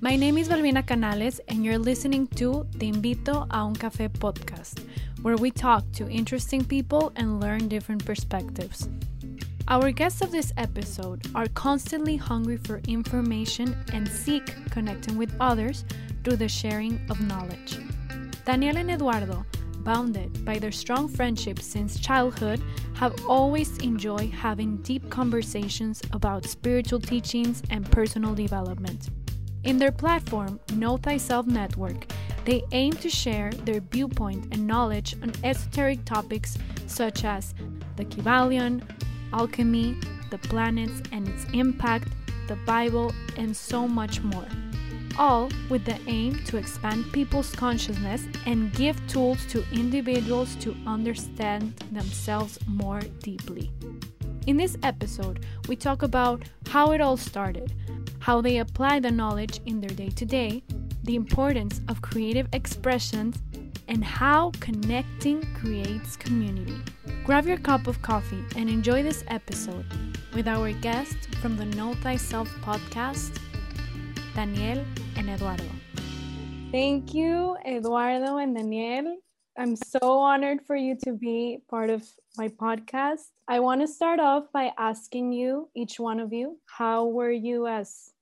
My name is Balbina Canales, and you're listening to Te Invito a un Café podcast, where we talk to interesting people and learn different perspectives. Our guests of this episode are constantly hungry for information and seek connecting with others through the sharing of knowledge. Daniel and Eduardo, bounded by their strong friendship since childhood, have always enjoyed having deep conversations about spiritual teachings and personal development. In their platform, Know Thyself Network, they aim to share their viewpoint and knowledge on esoteric topics such as the Kybalion, alchemy, the planets and its impact, the Bible, and so much more. All with the aim to expand people's consciousness and give tools to individuals to understand themselves more deeply. In this episode, we talk about how it all started, how they apply the knowledge in their day to day, the importance of creative expressions, and how connecting creates community. Grab your cup of coffee and enjoy this episode with our guest from the Know Thyself podcast, Daniel and Eduardo. Thank you, Eduardo and Daniel. I'm so honored for you to be part of my podcast. I want to start off by asking you, each one of you, how were you as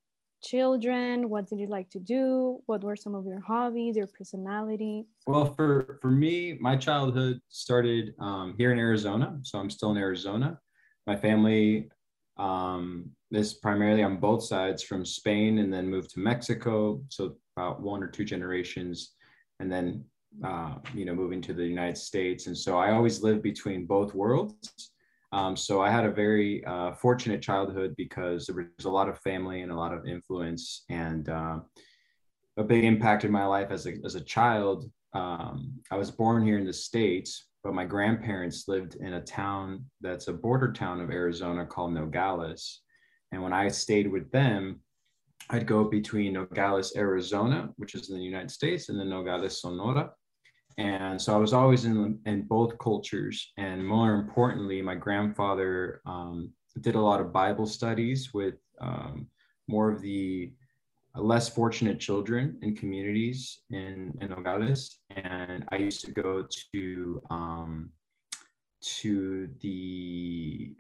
children? What did you like to do? What were some of your hobbies, your personality? Well, for for me, my childhood started um, here in Arizona, so I'm still in Arizona. My family um, is primarily on both sides from Spain, and then moved to Mexico. So about one or two generations, and then uh, you know moving to the United States. And so I always lived between both worlds. Um, so I had a very uh, fortunate childhood because there was a lot of family and a lot of influence, and uh, a big impact in my life as a, as a child. Um, I was born here in the States, but my grandparents lived in a town that's a border town of Arizona called Nogales. And when I stayed with them, I'd go between Nogales, Arizona, which is in the United States, and then Nogales, Sonora. And so I was always in, in both cultures. And more importantly, my grandfather um, did a lot of Bible studies with um, more of the less fortunate children in communities in, in Nogales. And I used to go to um, to the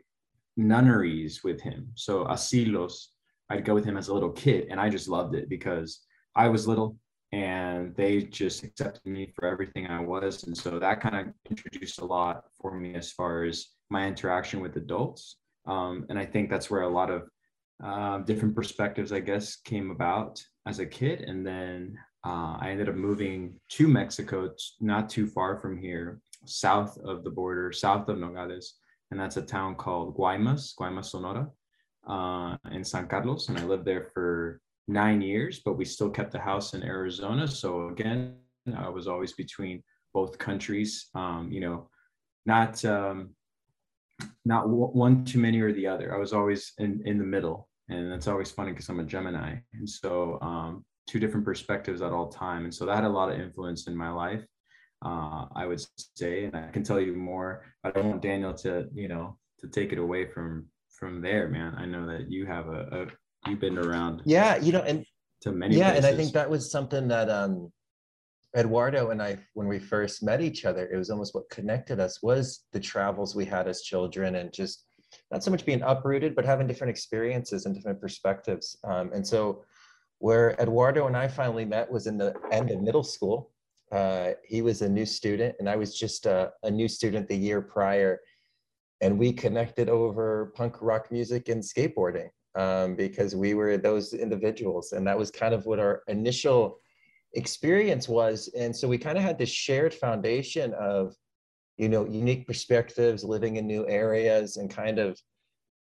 nunneries with him. So asilos, I'd go with him as a little kid, and I just loved it because I was little and they just accepted me for everything I was. And so that kind of introduced a lot for me as far as my interaction with adults. Um, and I think that's where a lot of uh, different perspectives, I guess, came about as a kid. And then uh, I ended up moving to Mexico, not too far from here, south of the border, south of Nogales. And that's a town called Guaymas, Guaymas, Sonora, uh, in San Carlos. And I lived there for nine years, but we still kept the house in Arizona. So again, I was always between both countries. Um, you know, not um, not one too many or the other. I was always in in the middle, and that's always funny because I'm a Gemini, and so um, two different perspectives at all time, and so that had a lot of influence in my life. Uh, I would say, and I can tell you more, but I want Daniel to you know to take it away from from there, man. I know that you have a, a you've been around. Yeah, you know, and to many. Yeah, places. and I think that was something that um, Eduardo and I, when we first met each other, it was almost what connected us was the travels we had as children and just not so much being uprooted, but having different experiences and different perspectives. Um, and so, where Eduardo and I finally met was in the end of middle school. Uh, he was a new student, and I was just a, a new student the year prior. And we connected over punk rock music and skateboarding um, because we were those individuals. And that was kind of what our initial experience was. And so we kind of had this shared foundation of, you know, unique perspectives, living in new areas, and kind of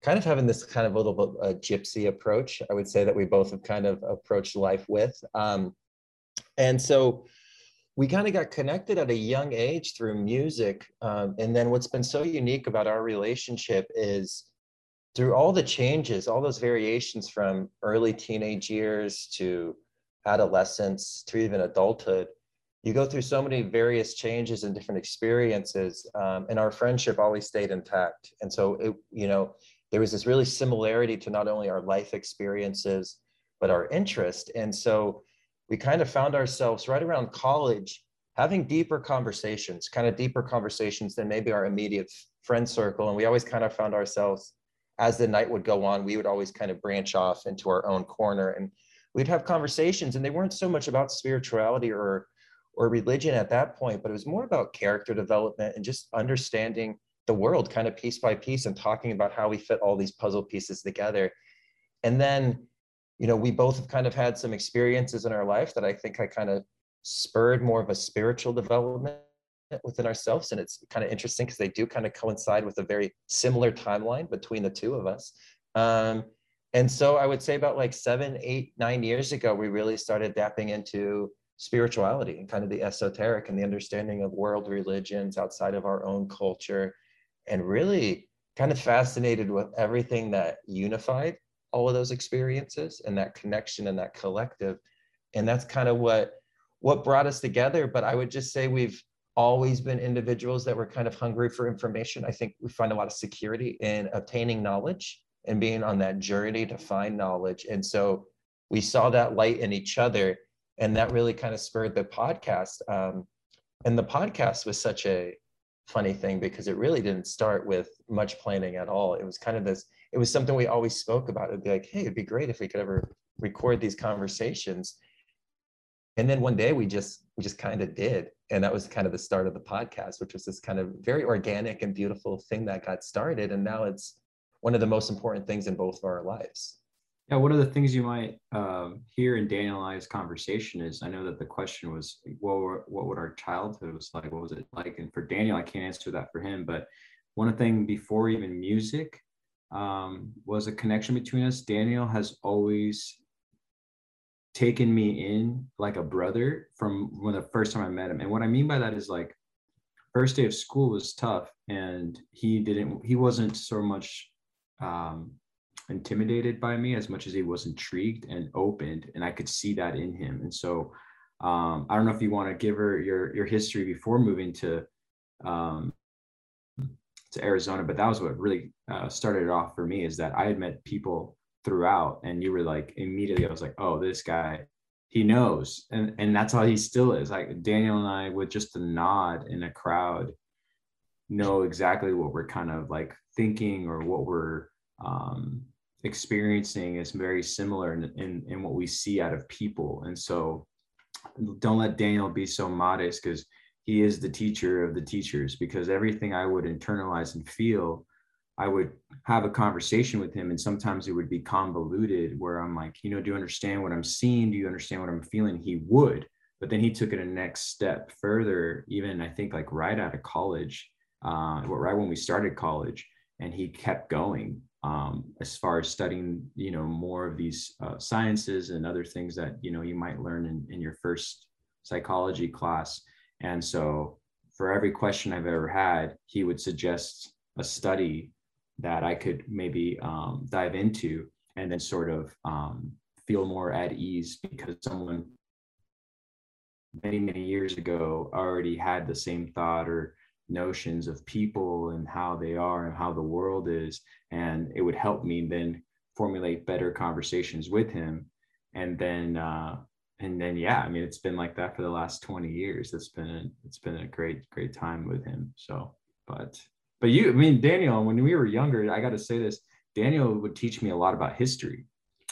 kind of having this kind of little a gypsy approach i would say that we both have kind of approached life with um, and so we kind of got connected at a young age through music um, and then what's been so unique about our relationship is through all the changes all those variations from early teenage years to adolescence to even adulthood you go through so many various changes and different experiences um, and our friendship always stayed intact. And so it you know there was this really similarity to not only our life experiences but our interest. And so we kind of found ourselves right around college having deeper conversations kind of deeper conversations than maybe our immediate friend circle. And we always kind of found ourselves as the night would go on we would always kind of branch off into our own corner and we'd have conversations. And they weren't so much about spirituality or or religion at that point but it was more about character development and just understanding the world kind of piece by piece and talking about how we fit all these puzzle pieces together. And then you know we both have kind of had some experiences in our life that i think i kind of spurred more of a spiritual development within ourselves. And it's kind of interesting because they do kind of coincide with a very similar timeline between the two of us. Um, and so I would say about like seven, eight, nine years ago, we really started dapping into spirituality and kind of the esoteric and the understanding of world religions outside of our own culture, and really kind of fascinated with everything that unified all of those experiences and that connection and that collective. And that's kind of what what brought us together. But I would just say we've always been individuals that were kind of hungry for information. I think we find a lot of security in obtaining knowledge and being on that journey to find knowledge. And so we saw that light in each other, and that really kind of spurred the podcast. Um, and the podcast was such a funny thing because it really didn't start with much planning at all. It was kind of this, it was something we always spoke about. It'd be like, hey, it'd be great if we could ever record these conversations. And then one day we just we just kind of did. And that was kind of the start of the podcast, which was this kind of very organic and beautiful thing that got started. And now it's one of the most important things in both of our lives. Yeah, one of the things you might um, hear in Daniel and I's conversation is I know that the question was, what, were, what would our childhood was like? What was it like? And for Daniel, I can't answer that for him. But one thing before even music um, was a connection between us. Daniel has always taken me in like a brother from when the first time I met him. And what I mean by that is like first day of school was tough and he didn't he wasn't so much um, intimidated by me as much as he was intrigued and opened, and I could see that in him. And so, um, I don't know if you want to give her your your history before moving to um, to Arizona, but that was what really uh, started it off for me. Is that I had met people throughout, and you were like immediately, I was like, oh, this guy, he knows, and and that's how he still is. Like Daniel and I, with just a nod in a crowd, know exactly what we're kind of like thinking or what we're um, experiencing is very similar in, in, in what we see out of people. And so don't let Daniel be so modest because he is the teacher of the teachers because everything I would internalize and feel, I would have a conversation with him and sometimes it would be convoluted where I'm like, you know, do you understand what I'm seeing? Do you understand what I'm feeling? He would, but then he took it a next step further, even I think like right out of college, uh, right when we started college and he kept going um, as far as studying you know more of these uh, sciences and other things that you know you might learn in, in your first psychology class and so for every question i've ever had he would suggest a study that i could maybe um, dive into and then sort of um, feel more at ease because someone many many years ago already had the same thought or notions of people and how they are and how the world is. And it would help me then formulate better conversations with him. And then uh and then yeah i mean it's been like that for the last 20 years it's been a, it's been a great great time with him so but but you, I mean, Daniel, when we were younger, I got to say this, Daniel would teach me a lot about history.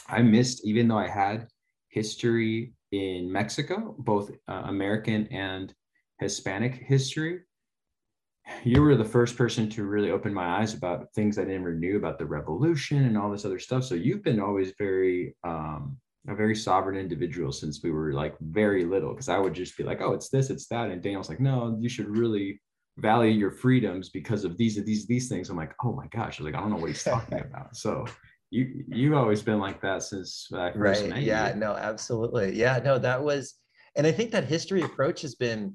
I missed, even though I had history in Mexico, both uh, American and Hispanic history. You were the first person to really open my eyes about things I never knew about the revolution and all this other stuff. So you've been always very, um, a very sovereign individual since we were like very little. Cause I would just be like, oh, it's this, it's that. And Daniel's like, no, you should really value your freedoms because of these, these, these things. I'm like, oh my gosh, like, I don't know what he's talking about. So you you've always been like that since I first right. yeah, no, absolutely. Yeah, no, that was, and I think that history approach has been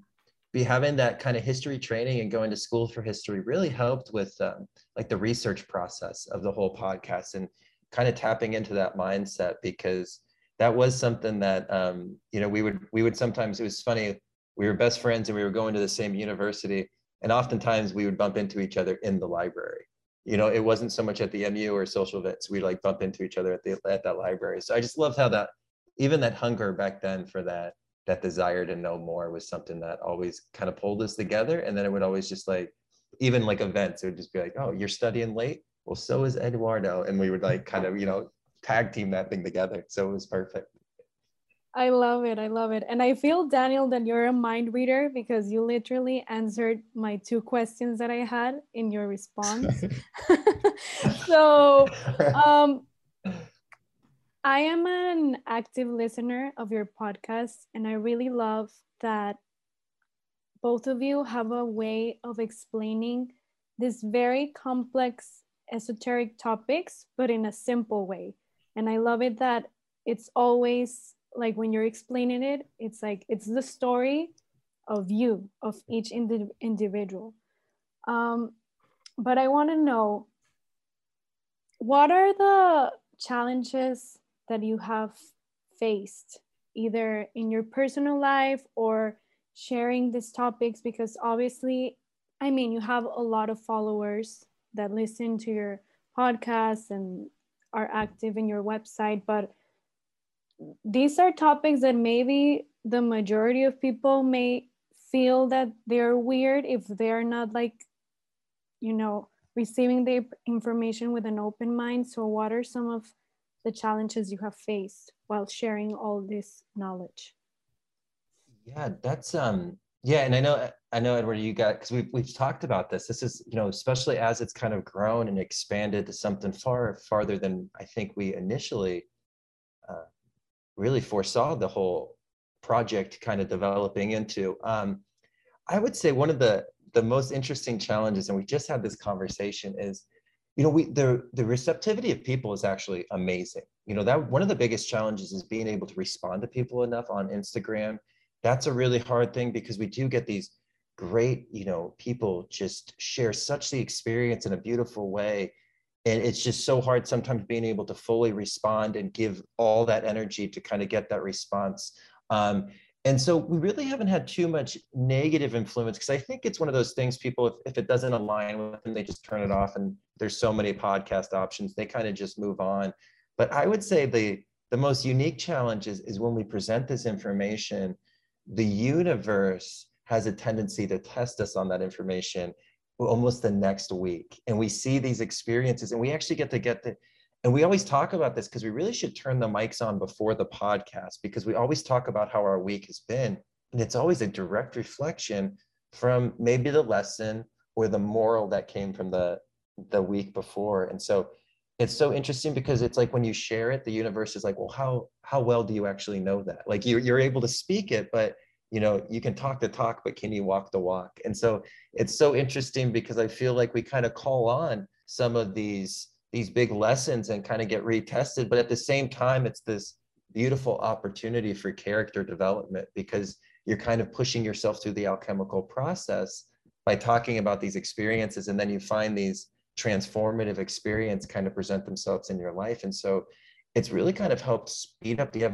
be having that kind of history training and going to school for history really helped with um, like the research process of the whole podcast and kind of tapping into that mindset because that was something that um, you know we would we would sometimes it was funny we were best friends and we were going to the same university and oftentimes we would bump into each other in the library you know, it wasn't so much at the MU or social events. We like bump into each other at the at that library. So I just loved how that even that hunger back then for that that desire to know more was something that always kind of pulled us together. And then it would always just like even like events, it would just be like, oh, you're studying late. Well, so is Eduardo. And we would like kind of, you know, tag team that thing together. So it was perfect. I love it. I love it. And I feel, Daniel, that you're a mind reader because you literally answered my two questions that I had in your response. so, um, I am an active listener of your podcast, and I really love that both of you have a way of explaining these very complex esoteric topics, but in a simple way. And I love it that it's always like when you're explaining it it's like it's the story of you of each indi- individual. Um, but i want to know what are the challenges that you have faced either in your personal life or sharing these topics? Because obviously i mean you have a lot of followers that listen to your podcast and are active in your website but these are topics that maybe the majority of people may feel that they're weird if they're not like you know receiving the information with an open mind. So what are some of the challenges you have faced while sharing all this knowledge? Yeah that's um yeah and i know i know Eduardo you got because we've, we've talked about this this is you know especially as it's kind of grown and expanded to something far farther than i think we initially uh, really foresaw the whole project kind of developing into. Um, I would say one of the the most interesting challenges, and we just had this conversation, is you know we the the receptivity of people is actually amazing. You know that one of the biggest challenges is being able to respond to people enough on Instagram. That's a really hard thing because we do get these great you know people just share such the experience in a beautiful way. And it's just so hard sometimes being able to fully respond and give all that energy to kind of get that response. Um, and so we really haven't had too much negative influence because i think it's one of those things people if, if it doesn't align with them they just turn it off and there's so many podcast options they kind of just move on. But i would say the the most unique challenge is, is when we present this information the universe has a tendency to test us on that information almost the next week. And we see these experiences and we actually get to get the and we always talk about this because we really should turn the mics on before the podcast because we always talk about how our week has been. And it's always a direct reflection from maybe the lesson or the moral that came from the the week before. And so it's so interesting because it's like when you share it the universe is like well how how well do you actually know that? Like you're, you're able to speak it but you know you can talk the talk but can you walk the walk? And so it's so interesting because i feel like we kind of call on some of these these big lessons and kind of get retested but at the same time it's this beautiful opportunity for character development because you're kind of pushing yourself through the alchemical process by talking about these experiences and then you find these transformative experience kind of present themselves in your life. And so it's really kind of helped speed up the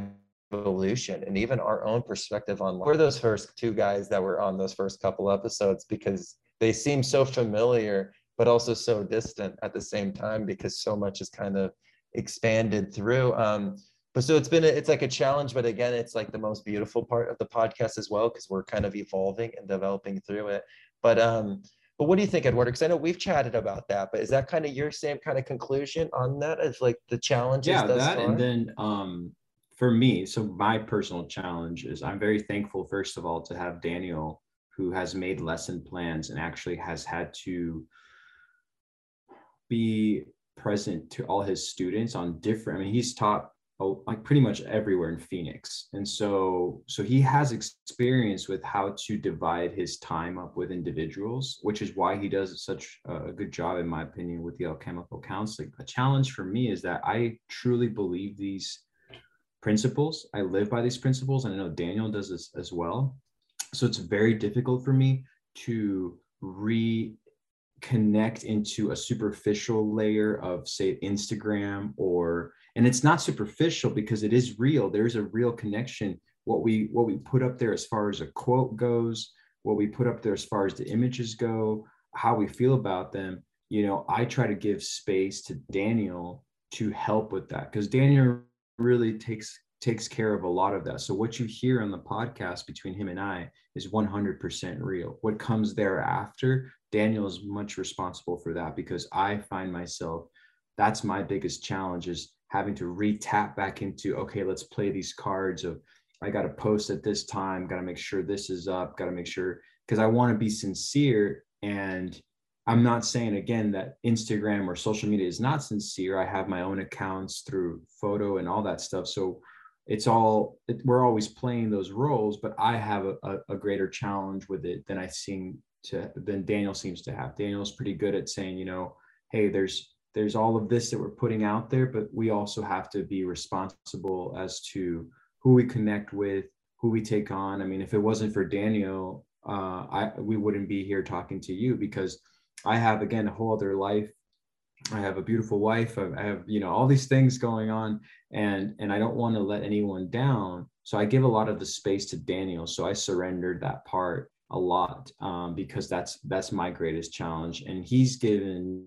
evolution and even our own perspective on we're those first two guys that were on those first couple episodes because they seem so familiar but also so distant at the same time because so much is kind of expanded through um but so it's been a, it's like a challenge but again it's like the most beautiful part of the podcast as well because we're kind of evolving and developing through it. But um but what do you think, Eduardo? Because I know we've chatted about that, but is that kind of your same kind of conclusion on that as like the challenges? Yeah, that far? and then um, for me, so my personal challenge is I'm very thankful, first of all, to have Daniel, who has made lesson plans and actually has had to be present to all his students on different. I mean, he's taught like pretty much everywhere in Phoenix. And so so he has experience with how to divide his time up with individuals, which is why he does such a good job in my opinion with the alchemical counseling. A challenge for me is that I truly believe these principles. I live by these principles and I know Daniel does this as well. So it's very difficult for me to reconnect into a superficial layer of say Instagram or and it's not superficial because it is real. There's a real connection. What we what we put up there as far as a quote goes what we put up there as far as the images go how we feel about them you know i try to give space to daniel to help with that because daniel really takes takes care of a lot of that. So what you hear on the podcast between him and i is 100% real. What comes thereafter daniel is much responsible for that because i find myself that's my biggest challenge is having to re-tap back into okay let's play these cards of i got to post at this time got to make sure this is up got to make sure because i want to be sincere and i'm not saying again that instagram or social media is not sincere. I have my own accounts through photo and all that stuff. So it's all it, we're always playing those roles but i have a, a, a greater challenge with it than i seem to than daniel seems to have. Daniel's pretty good at saying you know hey there's there's all of this that we're putting out there, but we also have to be responsible as to who we connect with, who we take on. I mean, if it wasn't for Daniel, uh, I we wouldn't be here talking to you because I have again a whole other life. I have a beautiful wife. I have you know all these things going on, and and I don't want to let anyone down. So I give a lot of the space to Daniel. So I surrendered that part a lot um, because that's that's my greatest challenge, and he's given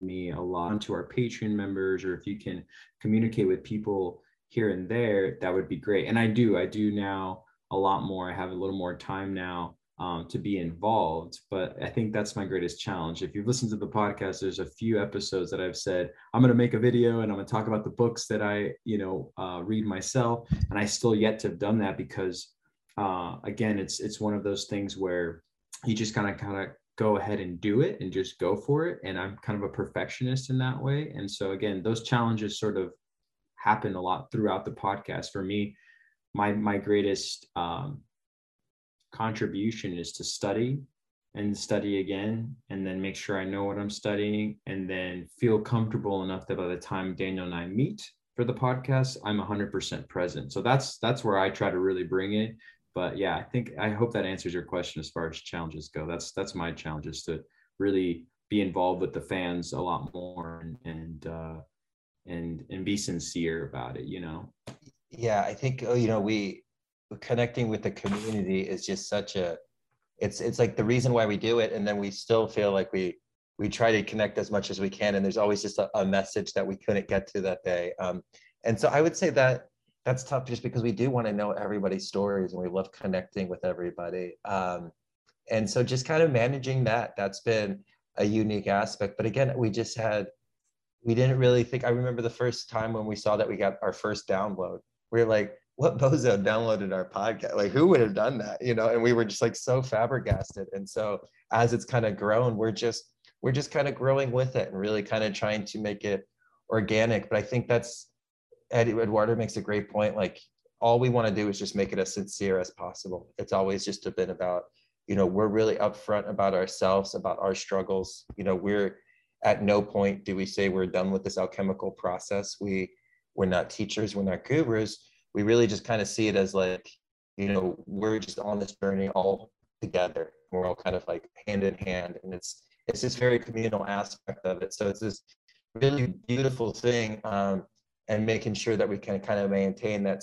me a lot to our Patreon members, or if you can communicate with people here and there, that would be great. And I do, I do now a lot more. I have a little more time now um, to be involved. But I think that's my greatest challenge. If you've listened to the podcast, there's a few episodes that I've said I'm going to make a video and I'm going to talk about the books that I, you know, uh, read myself, and I still yet to have done that because, uh, again, it's it's one of those things where you just kind of kind of go ahead and do it and just go for it. And I'm kind of a perfectionist in that way. And so again, those challenges sort of happen a lot throughout the podcast. For me, my my greatest um, contribution is to study and study again and then make sure I know what I'm studying and then feel comfortable enough that by the time Daniel and I meet for the podcast, I'm 100% present. So that's that's where I try to really bring it but yeah, I think I hope that answers your question as far as challenges go. That's that's my challenge is to really be involved with the fans a lot more and and uh, and and be sincere about it. You know. Yeah, I think oh, you know we connecting with the community is just such a it's it's like the reason why we do it and then we still feel like we we try to connect as much as we can and there's always just a, a message that we couldn't get to that day um, and so i would say that that's tough just because we do want to know everybody's stories and we love connecting with everybody. Um, and so just kind of managing that, that's been a unique aspect. But again, we just had, we didn't really think, I remember the first time when we saw that we got our first download, we were like, what bozo downloaded our podcast? Like who would have done that? You know, and we were just like so flabbergasted. And so as it's kind of grown, we're just, we're just kind of growing with it and really kind of trying to make it organic. But I think that's Ed, Eduardo makes a great point. Like all we want to do is just make it as sincere as possible. It's always just been about, you know, we're really upfront about ourselves, about our struggles. You know, we're at no point do we say we're done with this alchemical process. We we're not teachers, we're not gurus. We really just kind of see it as like, you know, we're just on this journey all together. We're all kind of like hand in hand, and it's it's this very communal aspect of it. So it's this really beautiful thing. Um, and making sure that we can kind of maintain that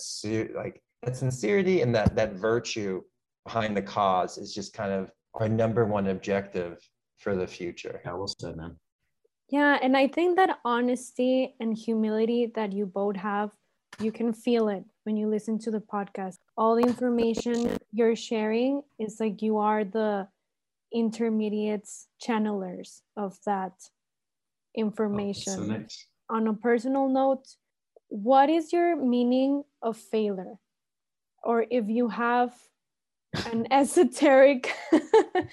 like that sincerity and that that virtue behind the cause is just kind of our number one objective for the future. Yeah, well said, man. Yeah, and I think that honesty and humility that you both have, you can feel it when you listen to the podcast. All the information you're sharing is like you are the intermediates channelers of that oh, information Oh, so nice. on a personal note what is your meaning of failure? Or if you have an esoteric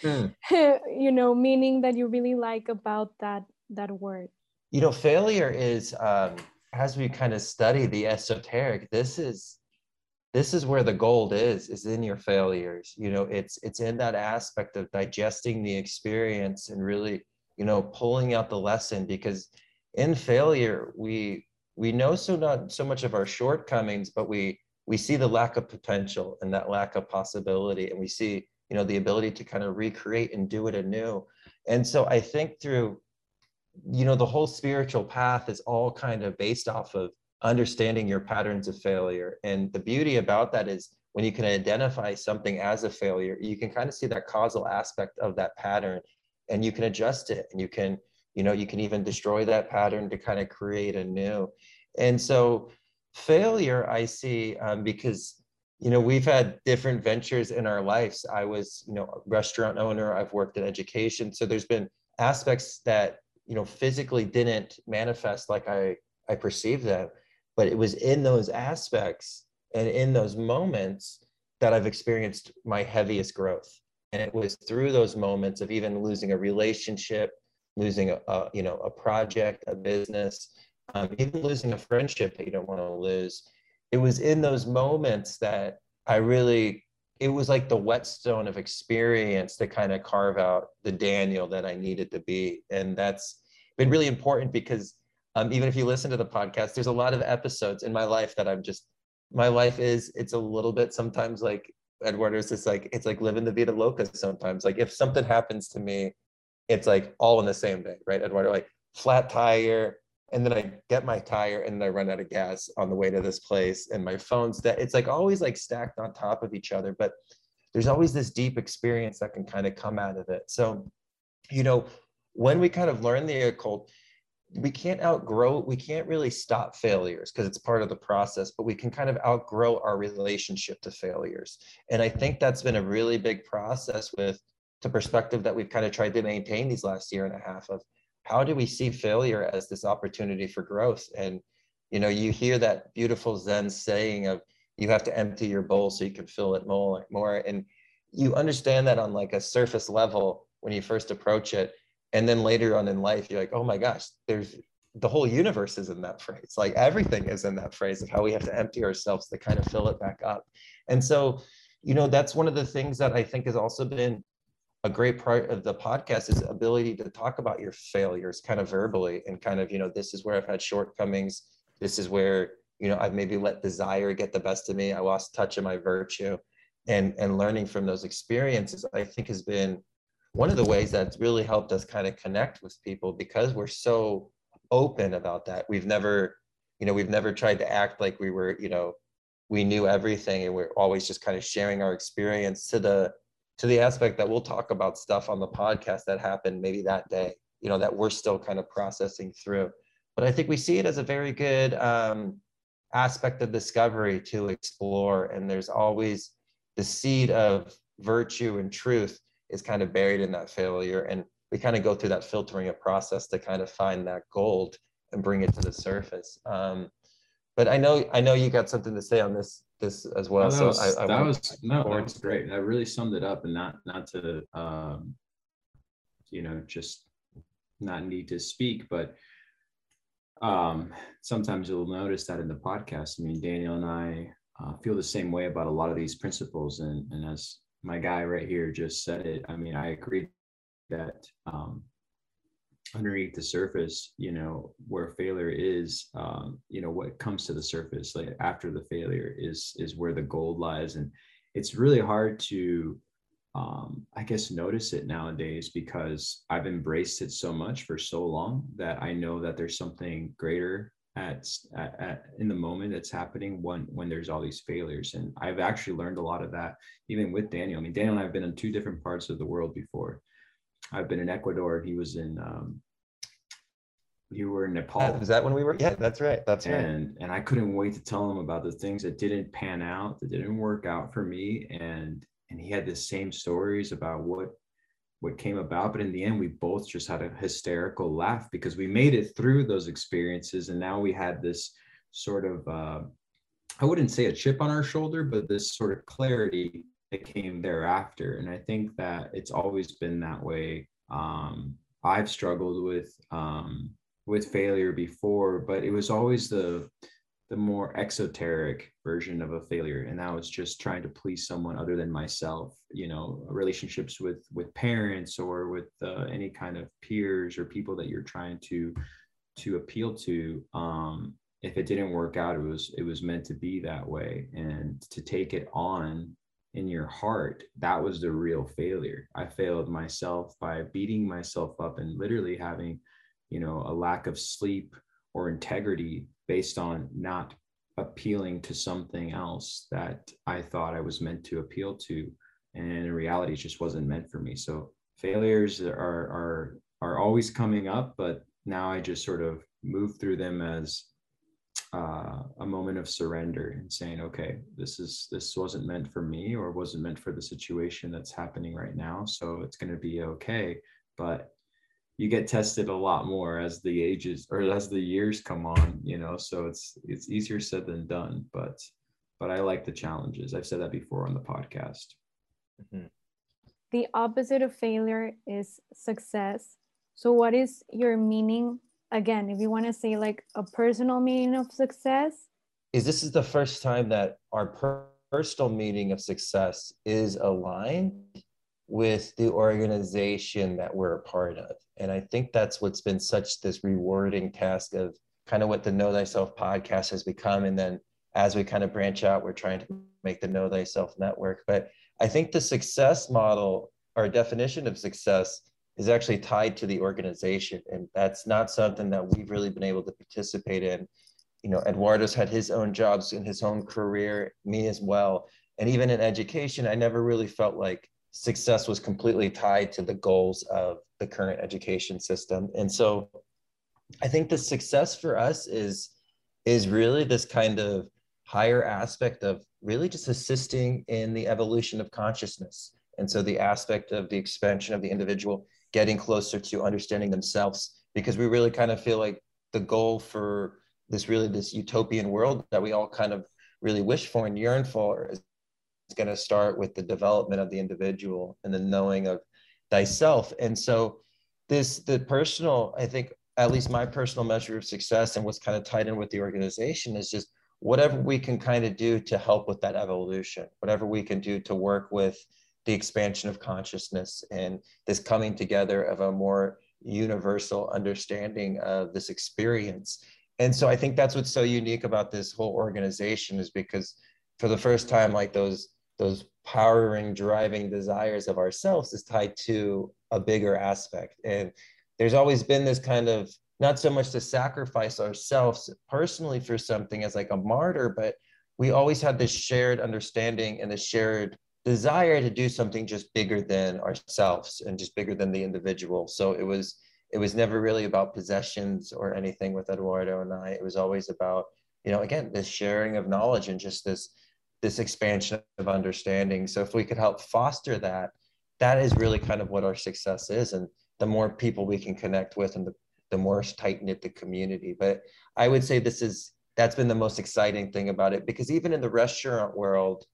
Mm. you know meaning that you really like about that that word. You know failure is um, as we kind of study the esoteric this is this is where the gold is is in your failures. You know it's it's in that aspect of digesting the experience and really you know pulling out the lesson because in failure we we know so not so much of our shortcomings but we we see the lack of potential and that lack of possibility and we see you know the ability to kind of recreate and do it anew. And so i think through you know the whole spiritual path is all kind of based off of understanding your patterns of failure. And the beauty about that is when you can identify something as a failure you can kind of see that causal aspect of that pattern and you can adjust it and you can you know you can even destroy that pattern to kind of create a new. And so failure i see um, because you know we've had different ventures in our lives. I was you know a restaurant owner i've worked in education. So there's been aspects that you know physically didn't manifest like i i perceived them. But it was in those aspects and in those moments that i've experienced my heaviest growth. And it was through those moments of even losing a relationship losing a, a you know a project a business um, even losing a friendship that you don't want to lose. It was in those moments that i really it was like the whetstone of experience to kind of carve out the daniel that i needed to be. And that's been really important because um, even if you listen to the podcast there's a lot of episodes in my life that i'm just my life is it's a little bit sometimes like eduardo is just like it's like living the vida loca sometimes. Like if something happens to me it's like all in the same day right? Eduardo like flat tire and then I get my tire and then I run out of gas on the way to this place and my phone's that it's like always like stacked on top of each other but there's always this deep experience that can kind of come out of it. So you know when we kind of learn the occult we can't outgrow we can't really stop failures because it's part of the process but we can kind of outgrow our relationship to failures. And i think that's been a really big process with the perspective that we've kind of tried to maintain these last year and a half of how do we see failure as this opportunity for growth? And you know you hear that beautiful zen saying of you have to empty your bowl so you can fill it more more. And you understand that on like a surface level when you first approach it. And then later on in life you're like oh my gosh there's the whole universe is in that phrase. Like everything is in that phrase of how we have to empty ourselves to kind of fill it back up. And so you know that's one of the things that i think has also been a great part of the podcast is ability to talk about your failures kind of verbally and kind of you know this is where i've had shortcomings. This is where you know i've maybe let desire get the best of me. I lost touch of my virtue. And and learning from those experiences i think has been one of the ways that's really helped us kind of connect with people because we're so open about that. We've never you know we've never tried to act like we were you know we knew everything and we're always just kind of sharing our experience to the to the aspect that we'll talk about stuff on the podcast that happened maybe that day, you know, that we're still kind of processing through. But I think we see it as a very good um, aspect of discovery to explore. And there's always the seed of virtue and truth is kind of buried in that failure. And we kind of go through that filtering of process to kind of find that gold and bring it to the surface. Um, but I know I know you got something to say on this this as well. Oh, that so was, I, I that was no, that was great. That really summed it up, and not not to um, you know just not need to speak, but um, sometimes you'll notice that in the podcast. I mean, Daniel and I uh, feel the same way about a lot of these principles, and and as my guy right here just said it, I mean, I agree that um, underneath the surface, you know, where failure is, um, you know, what comes to the surface, like after the failure is is where the gold lies, and it's really hard to, um, I guess, notice it nowadays because I've embraced it so much for so long that I know that there's something greater at, at, at in the moment that's happening when when there's all these failures, and I've actually learned a lot of that even with Daniel. I mean, Daniel and I have been in two different parts of the world before. I've been in Ecuador. He was in um, you were in Nepal. Is that when we were? Yeah, that's right. That's right. and and I couldn't wait to tell him about the things that didn't pan out, that didn't work out for me, and and he had the same stories about what what came about but in the end we both just had a hysterical laugh because we made it through those experiences and now we had this sort of uh, i wouldn't say a chip on our shoulder but this sort of clarity that came thereafter. And i think that it's always been that way. Um, i've struggled with um, with failure before but it was always the the more exoteric version of a failure. And that was just trying to please someone other than myself you know relationships with with parents or with uh, any kind of peers or people that you're trying to to appeal to. Um if it didn't work out it was it was meant to be that way. And to take it on in your heart that was the real failure i failed myself by beating myself up and literally having you know a lack of sleep or integrity based on not appealing to something else that I thought I was meant to appeal to. And in reality, it just wasn't meant for me. So failures are are are always coming up, but now I just sort of move through them as uh, a moment of surrender and saying, okay, this is this wasn't meant for me or wasn't meant for the situation that's happening right now. So it's going to be okay. But you get tested a lot more as the ages or as the years come on you know so it's it's easier said than done but but i like the challenges i've said that before on the podcast mm-hmm. the opposite of failure is success so what is your meaning again if you want to say like a personal meaning of success is this is the first time that our personal meaning of success is aligned with the organization that we're a part of. And I think that's what's been such this rewarding task of kind of what the Know Thyself podcast has become. And then as we kind of branch out, we're trying to make the Know Thyself network. But I think the success model, our definition of success, is actually tied to the organization. And that's not something that we've really been able to participate in. You know, Eduardo's had his own jobs in his own career, me as well. And even in education, I never really felt like success was completely tied to the goals of the current education system. And so I think the success for us is is really this kind of higher aspect of really just assisting in the evolution of consciousness. And so the aspect of the expansion of the individual getting closer to understanding themselves because we really kind of feel like the goal for this really this utopian world that we all kind of really wish for and yearn for is going to start with the development of the individual and the knowing of thyself. And so this the personal, I think at least my personal measure of success and what's kind of tied in with the organization is just whatever we can kind of do to help with that evolution, whatever we can do to work with the expansion of consciousness and this coming together of a more universal understanding of this experience. And so I think that's what's so unique about this whole organization is because for the first time, like those those powering driving desires of ourselves is tied to a bigger aspect and there's always been this kind of not so much to sacrifice ourselves personally for something as like a martyr but we always had this shared understanding and this shared desire to do something just bigger than ourselves and just bigger than the individual so it was it was never really about possessions or anything with eduardo and i it was always about you know again this sharing of knowledge and just this this expansion of understanding. So if we could help foster that, that is really kind of what our success is. And the more people we can connect with and the, the more tight knit the community. But I would say this is, that's been the most exciting thing about it because even in the restaurant world,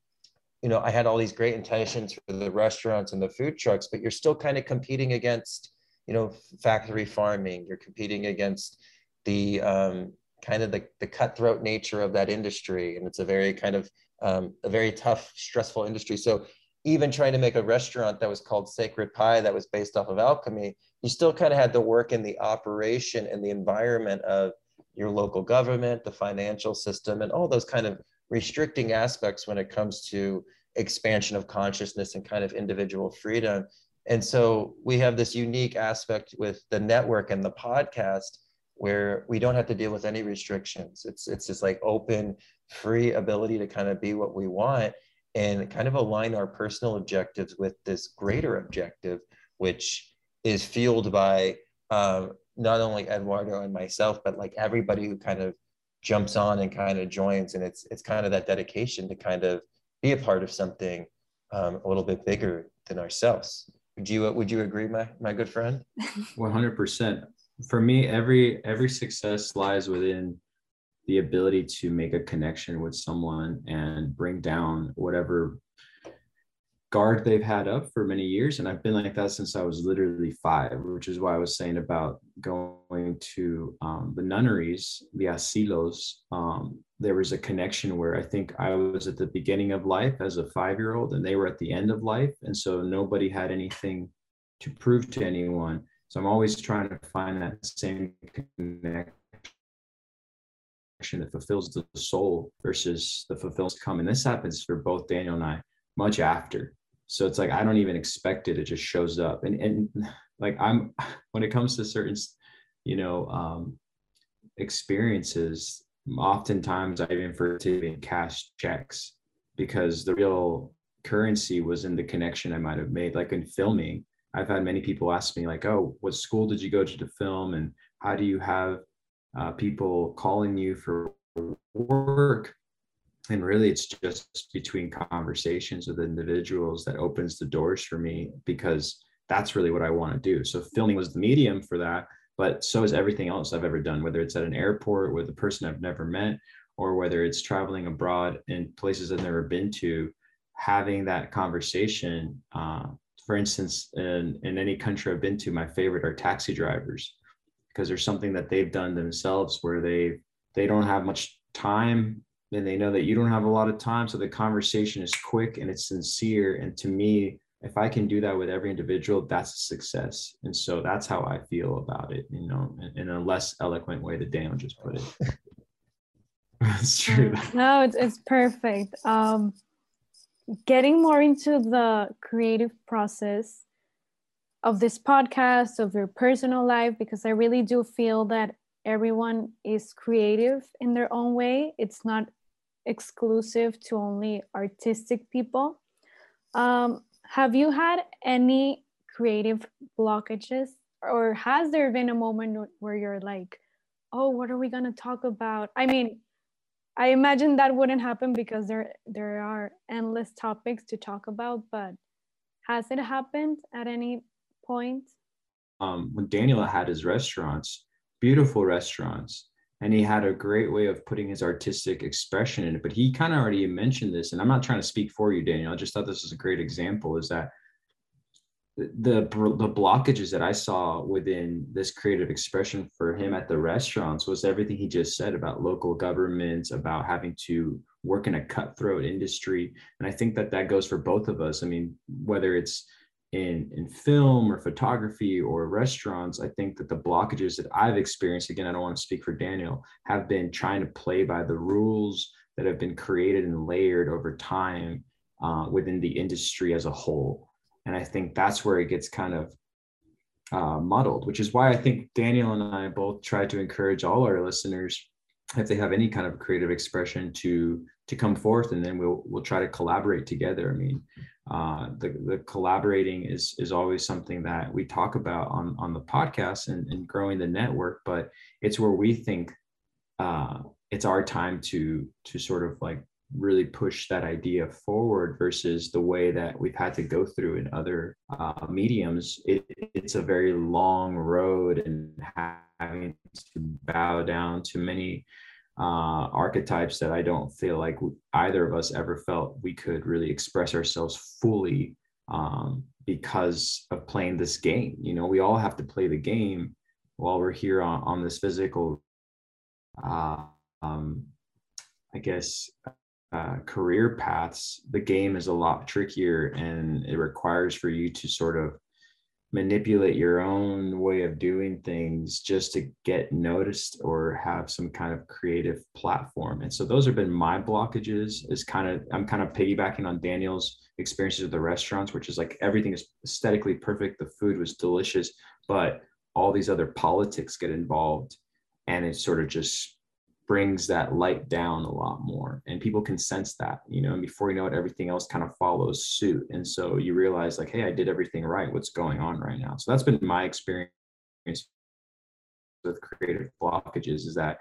you know, I had all these great intentions for the restaurants and the food trucks, but you're still kind of competing against, you know, factory farming. You're competing against the um, kind of the, the cutthroat nature of that industry. And it's a very kind of um, a very tough, stressful industry. So even trying to make a restaurant that was called Sacred Pie that was based off of alchemy, you still kind of had to work in the operation and the environment of your local government, the financial system, and all those kind of restricting aspects when it comes to expansion of consciousness and kind of individual freedom. And so we have this unique aspect with the network and the podcast where we don't have to deal with any restrictions. It's it's just like open, free ability to kind of be what we want and kind of align our personal objectives with this greater objective, which is fueled by uh, not only Eduardo and myself, but like everybody who kind of jumps on and kind of joins. And it's it's kind of that dedication to kind of be a part of something um, a little bit bigger than ourselves. Would you would you agree, my my good friend? One hundred percent. For me, every every success lies within the ability to make a connection with someone and bring down whatever guard they've had up for many years and i've been like that since i was literally five which is why i was saying about going to um, the nunneries the asilos. Um, there was a connection where i think i was at the beginning of life as a five year old and they were at the end of life and so nobody had anything to prove to anyone. So i'm always trying to find that same connection that fulfills the soul versus the fulfills come and this happens for both daniel and i much after so it's like i don't even expect it it just shows up. And and like i'm when it comes to certain you know um experiences oftentimes i even for to even cash checks because the real currency was in the connection i might have made. Like in filming i've had many people ask me like oh what school did you go to to film? And how do you have uh, people calling you for work and really it's just between conversations with individuals that opens the doors for me because that's really what i want to do. So filming was the medium for that but so is everything else i've ever done whether it's at an airport with a person i've never met or whether it's traveling abroad in places i've never been to having that conversation uh, for instance in, in any country i've been to my favorite are taxi drivers because there's something that they've done themselves where they they don't have much time and they know that you don't have a lot of time so the conversation is quick and it's sincere. And to me if i can do that with every individual that's a success. And so that's how i feel about it you know in, a less eloquent way that daniel just put it. That's true. No it's, it's perfect. Um getting more into the creative process of this podcast of your personal life because i really do feel that everyone is creative in their own way. It's not exclusive to only artistic people. Um, have you had any creative blockages, or has there been a moment where you're like, oh, what are we going to talk about? I mean, I imagine that wouldn't happen because there there are endless topics to talk about, but has it happened at any point? Um, when Daniel had his restaurants, beautiful restaurants, and he had a great way of putting his artistic expression in it. But he kind of already mentioned this and i'm not trying to speak for you daniel. I just thought this was a great example is that the the blockages that i saw within this creative expression for him at the restaurants was everything he just said about local governments about having to work in a cutthroat industry. And i think that that goes for both of us. I mean whether it's in in film or photography or restaurants i think that the blockages that i've experienced again i don't want to speak for daniel have been trying to play by the rules that have been created and layered over time uh, within the industry as a whole. And i think that's where it gets kind of uh, muddled which is why i think daniel and i both try to encourage all our listeners if they have any kind of creative expression to to come forth and then we'll we'll try to collaborate together. I mean uh, the, the collaborating is is always something that we talk about on on the podcast and, and growing the network but it's where we think uh, it's our time to to sort of like really push that idea forward versus the way that we've had to go through in other uh, mediums. It, it's a very long road and having to bow down to many uh, archetypes that I don't feel like either of us ever felt we could really express ourselves fully um, because of playing this game. You know, we all have to play the game while we're here on, on this physical, uh, um, I guess, uh, career paths. The game is a lot trickier and it requires for you to sort of manipulate your own way of doing things just to get noticed or have some kind of creative platform. And so those have been my blockages is kind of i'm kind of piggybacking on daniel's experiences with the restaurants which is like everything is aesthetically perfect the food was delicious but all these other politics get involved and it sort of just brings that light down a lot more and people can sense that you know and before you know it everything else kind of follows suit and so you realize like hey i did everything right what's going on right now? So that's been my experience with creative blockages is that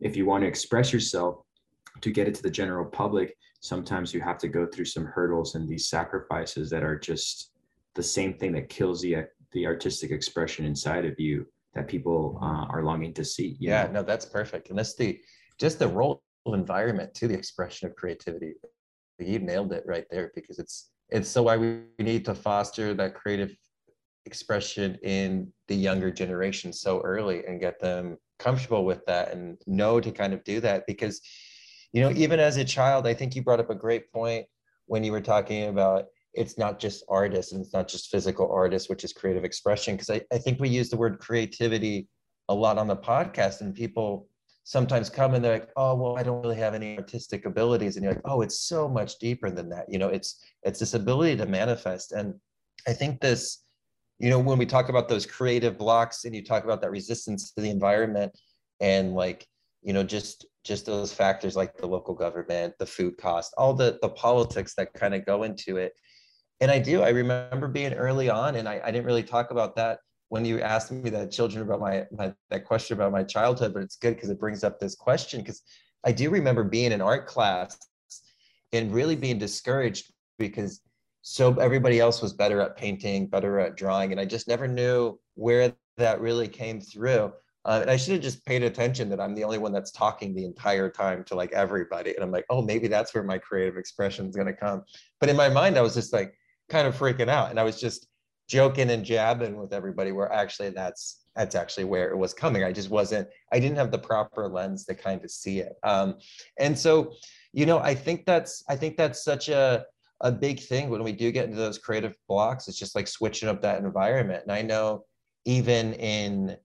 if you want to express yourself to get it to the general public sometimes you have to go through some hurdles and these sacrifices that are just the same thing that kills the the artistic expression inside of you that people uh, are longing to see. Yeah, know? no, that's perfect. And that's the just the role environment to the expression of creativity. You nailed it right there because it's it's so why we need to foster that creative expression in the younger generation so early and get them comfortable with that and know to kind of do that because you know even as a child i think you brought up a great point when you were talking about it's not just artists and it's not just physical artists, which is creative expression. Because I, I think we use the word creativity a lot on the podcast, and people sometimes come and they're like, oh, well, I don't really have any artistic abilities. And you're like, oh, it's so much deeper than that. You know, it's it's this ability to manifest. And I think this, you know, when we talk about those creative blocks and you talk about that resistance to the environment and like, you know, just just those factors like the local government, the food cost, all the the politics that kind of go into it and I do. I remember being early on, and I, I didn't really talk about that when you asked me that children about my, my that question about my childhood, but it's good because it brings up this question because I do remember being in art class and really being discouraged because so everybody else was better at painting, better at drawing, and I just never knew where that really came through. Uh, and I should have just paid attention that I'm the only one that's talking the entire time to like everybody. And I'm like, oh, maybe that's where my creative expression is going to come. But in my mind, I was just like, kind of freaking out. And I was just joking and jabbing with everybody where actually that's that's actually where it was coming. I just wasn't, I didn't have the proper lens to kind of see it. Um, and so, you know, I think that's, I think that's such a, a big thing when we do get into those creative blocks. It's just like switching up that environment. And I know even in,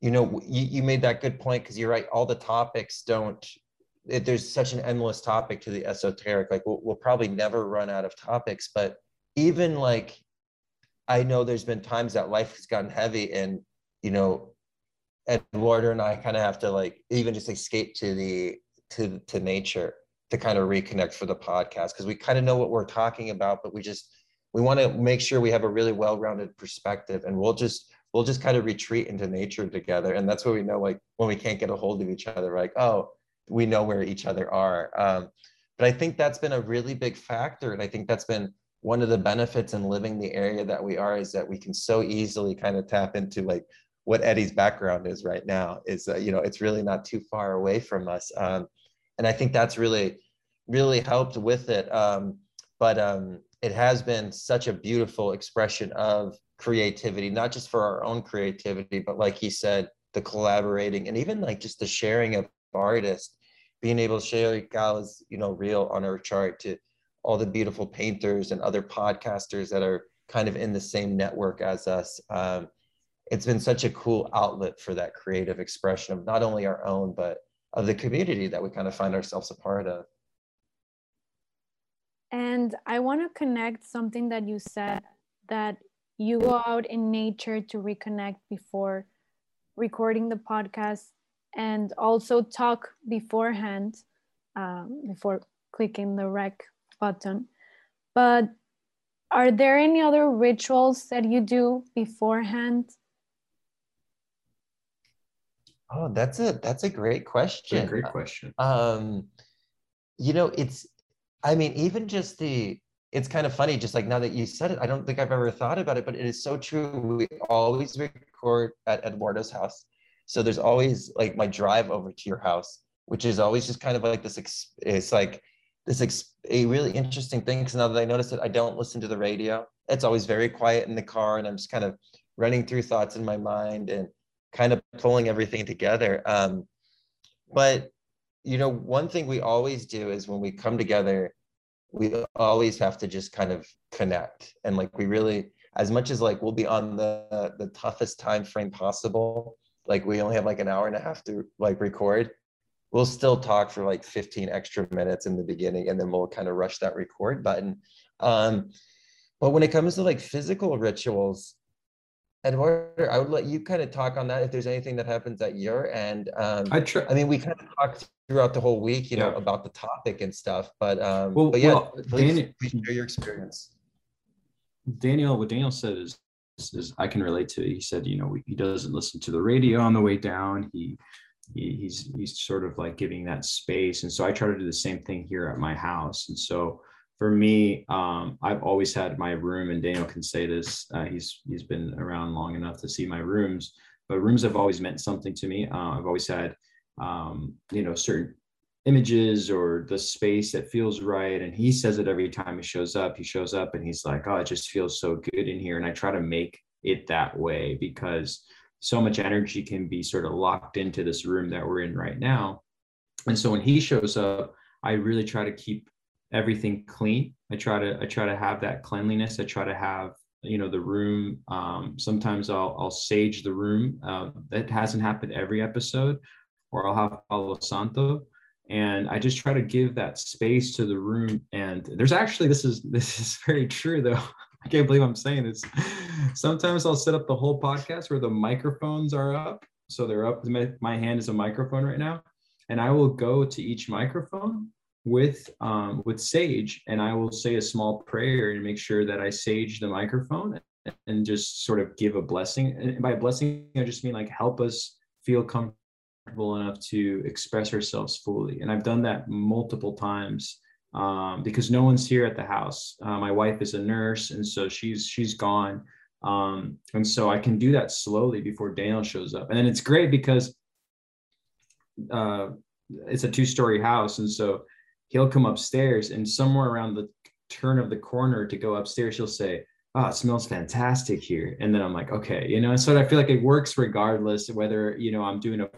you know, you, you made that good point because you're right. All the topics don't, it, there's such an endless topic to the esoteric. Like we'll, we'll probably never run out of topics, but even like I know there's been times that life has gotten heavy and you know Eduardo and I kind of have to like even just escape to the to to nature to kind of reconnect for the podcast because we kind of know what we're talking about but we just we want to make sure we have a really well-rounded perspective and we'll just we'll just kind of retreat into nature together and that's where we know like when we can't get a hold of each other like oh we know where each other are. Um, but i think that's been a really big factor and i think that's been one of the benefits in living the area that we are is that we can so easily kind of tap into like what Eddie's background is right now is uh, you know it's really not too far away from us. Um, and I think that's really really helped with it. Um, but um, it has been such a beautiful expression of creativity not just for our own creativity but like he said the collaborating and even like just the sharing of artists being able to share Gala's you know reel on our chart to all the beautiful painters and other podcasters that are kind of in the same network as us. Um, it's been such a cool outlet for that creative expression of not only our own, but of the community that we kind of find ourselves a part of. And I want to connect something that you said that you go out in nature to reconnect before recording the podcast and also talk beforehand um, before clicking the rec button. But are there any other rituals that you do beforehand? Oh, that's a that's a great question. A great question. Um, you know, it's I mean, even just the it's kind of funny, just like now that you said it, I don't think I've ever thought about it, but it is so true. We always record at Eduardo's house. So there's always like my drive over to your house, which is always just kind of like this, it's like this ex- a really interesting thing because now that I notice it, I don't listen to the radio. It's always very quiet in the car, and I'm just kind of running through thoughts in my mind and kind of pulling everything together. Um, but you know, one thing we always do is when we come together, we always have to just kind of connect and like we really, as much as like we'll be on the the toughest time frame possible. Like we only have like an hour and a half to like record we'll still talk for like 15 extra minutes in the beginning and then we'll kind of rush that record button um, but when it comes to like physical rituals Eduardo, I would let you kind of talk on that if there's anything that happens at your end. Um, I, try- I mean, we kind of talked throughout the whole week, you know, yeah. about the topic and stuff. But um, well, but yeah, well, please, Daniel, please share your experience. Daniel, what Daniel said is, is I can relate to. He said, you know, he doesn't listen to the radio on the way down. He he, he's he's sort of like giving that space and so i try to do the same thing here at my house and so for me, um, I've always had my room, and Daniel can say this. Uh, he's he's been around long enough to see my rooms, but rooms have always meant something to me. Uh, I've always had, um, you know, certain images or the space that feels right. And he says it every time he shows up. He shows up and he's like, "Oh, it just feels so good in here." And I try to make it that way because so much energy can be sort of locked into this room that we're in right now. And so when he shows up, I really try to keep everything clean. I try to I try to have that cleanliness. I try to have you know the room. Um, sometimes I'll I'll sage the room. Uh, that hasn't happened every episode, or I'll have Palo Santo, and I just try to give that space to the room. And there's actually this is this is very true though. I can't believe I'm saying this. Sometimes I'll set up the whole podcast where the microphones are up. So they're up. My hand is a microphone right now. And I will go to each microphone with um, with sage and i will say a small prayer and make sure that i sage the microphone and just sort of give a blessing and by blessing i just mean like help us feel comfortable enough to express ourselves fully. And i've done that multiple times um, because no one's here at the house. Uh, my wife is a nurse and so she's she's gone. Um, and so i can do that slowly before daniel shows up. And then it's great because uh, it's a two-story house and so he'll come upstairs and somewhere around the turn of the corner to go upstairs, he'll say, Oh, it smells fantastic here. And then I'm like, okay, you know, and so I feel like it works regardless whether, you know, I'm doing a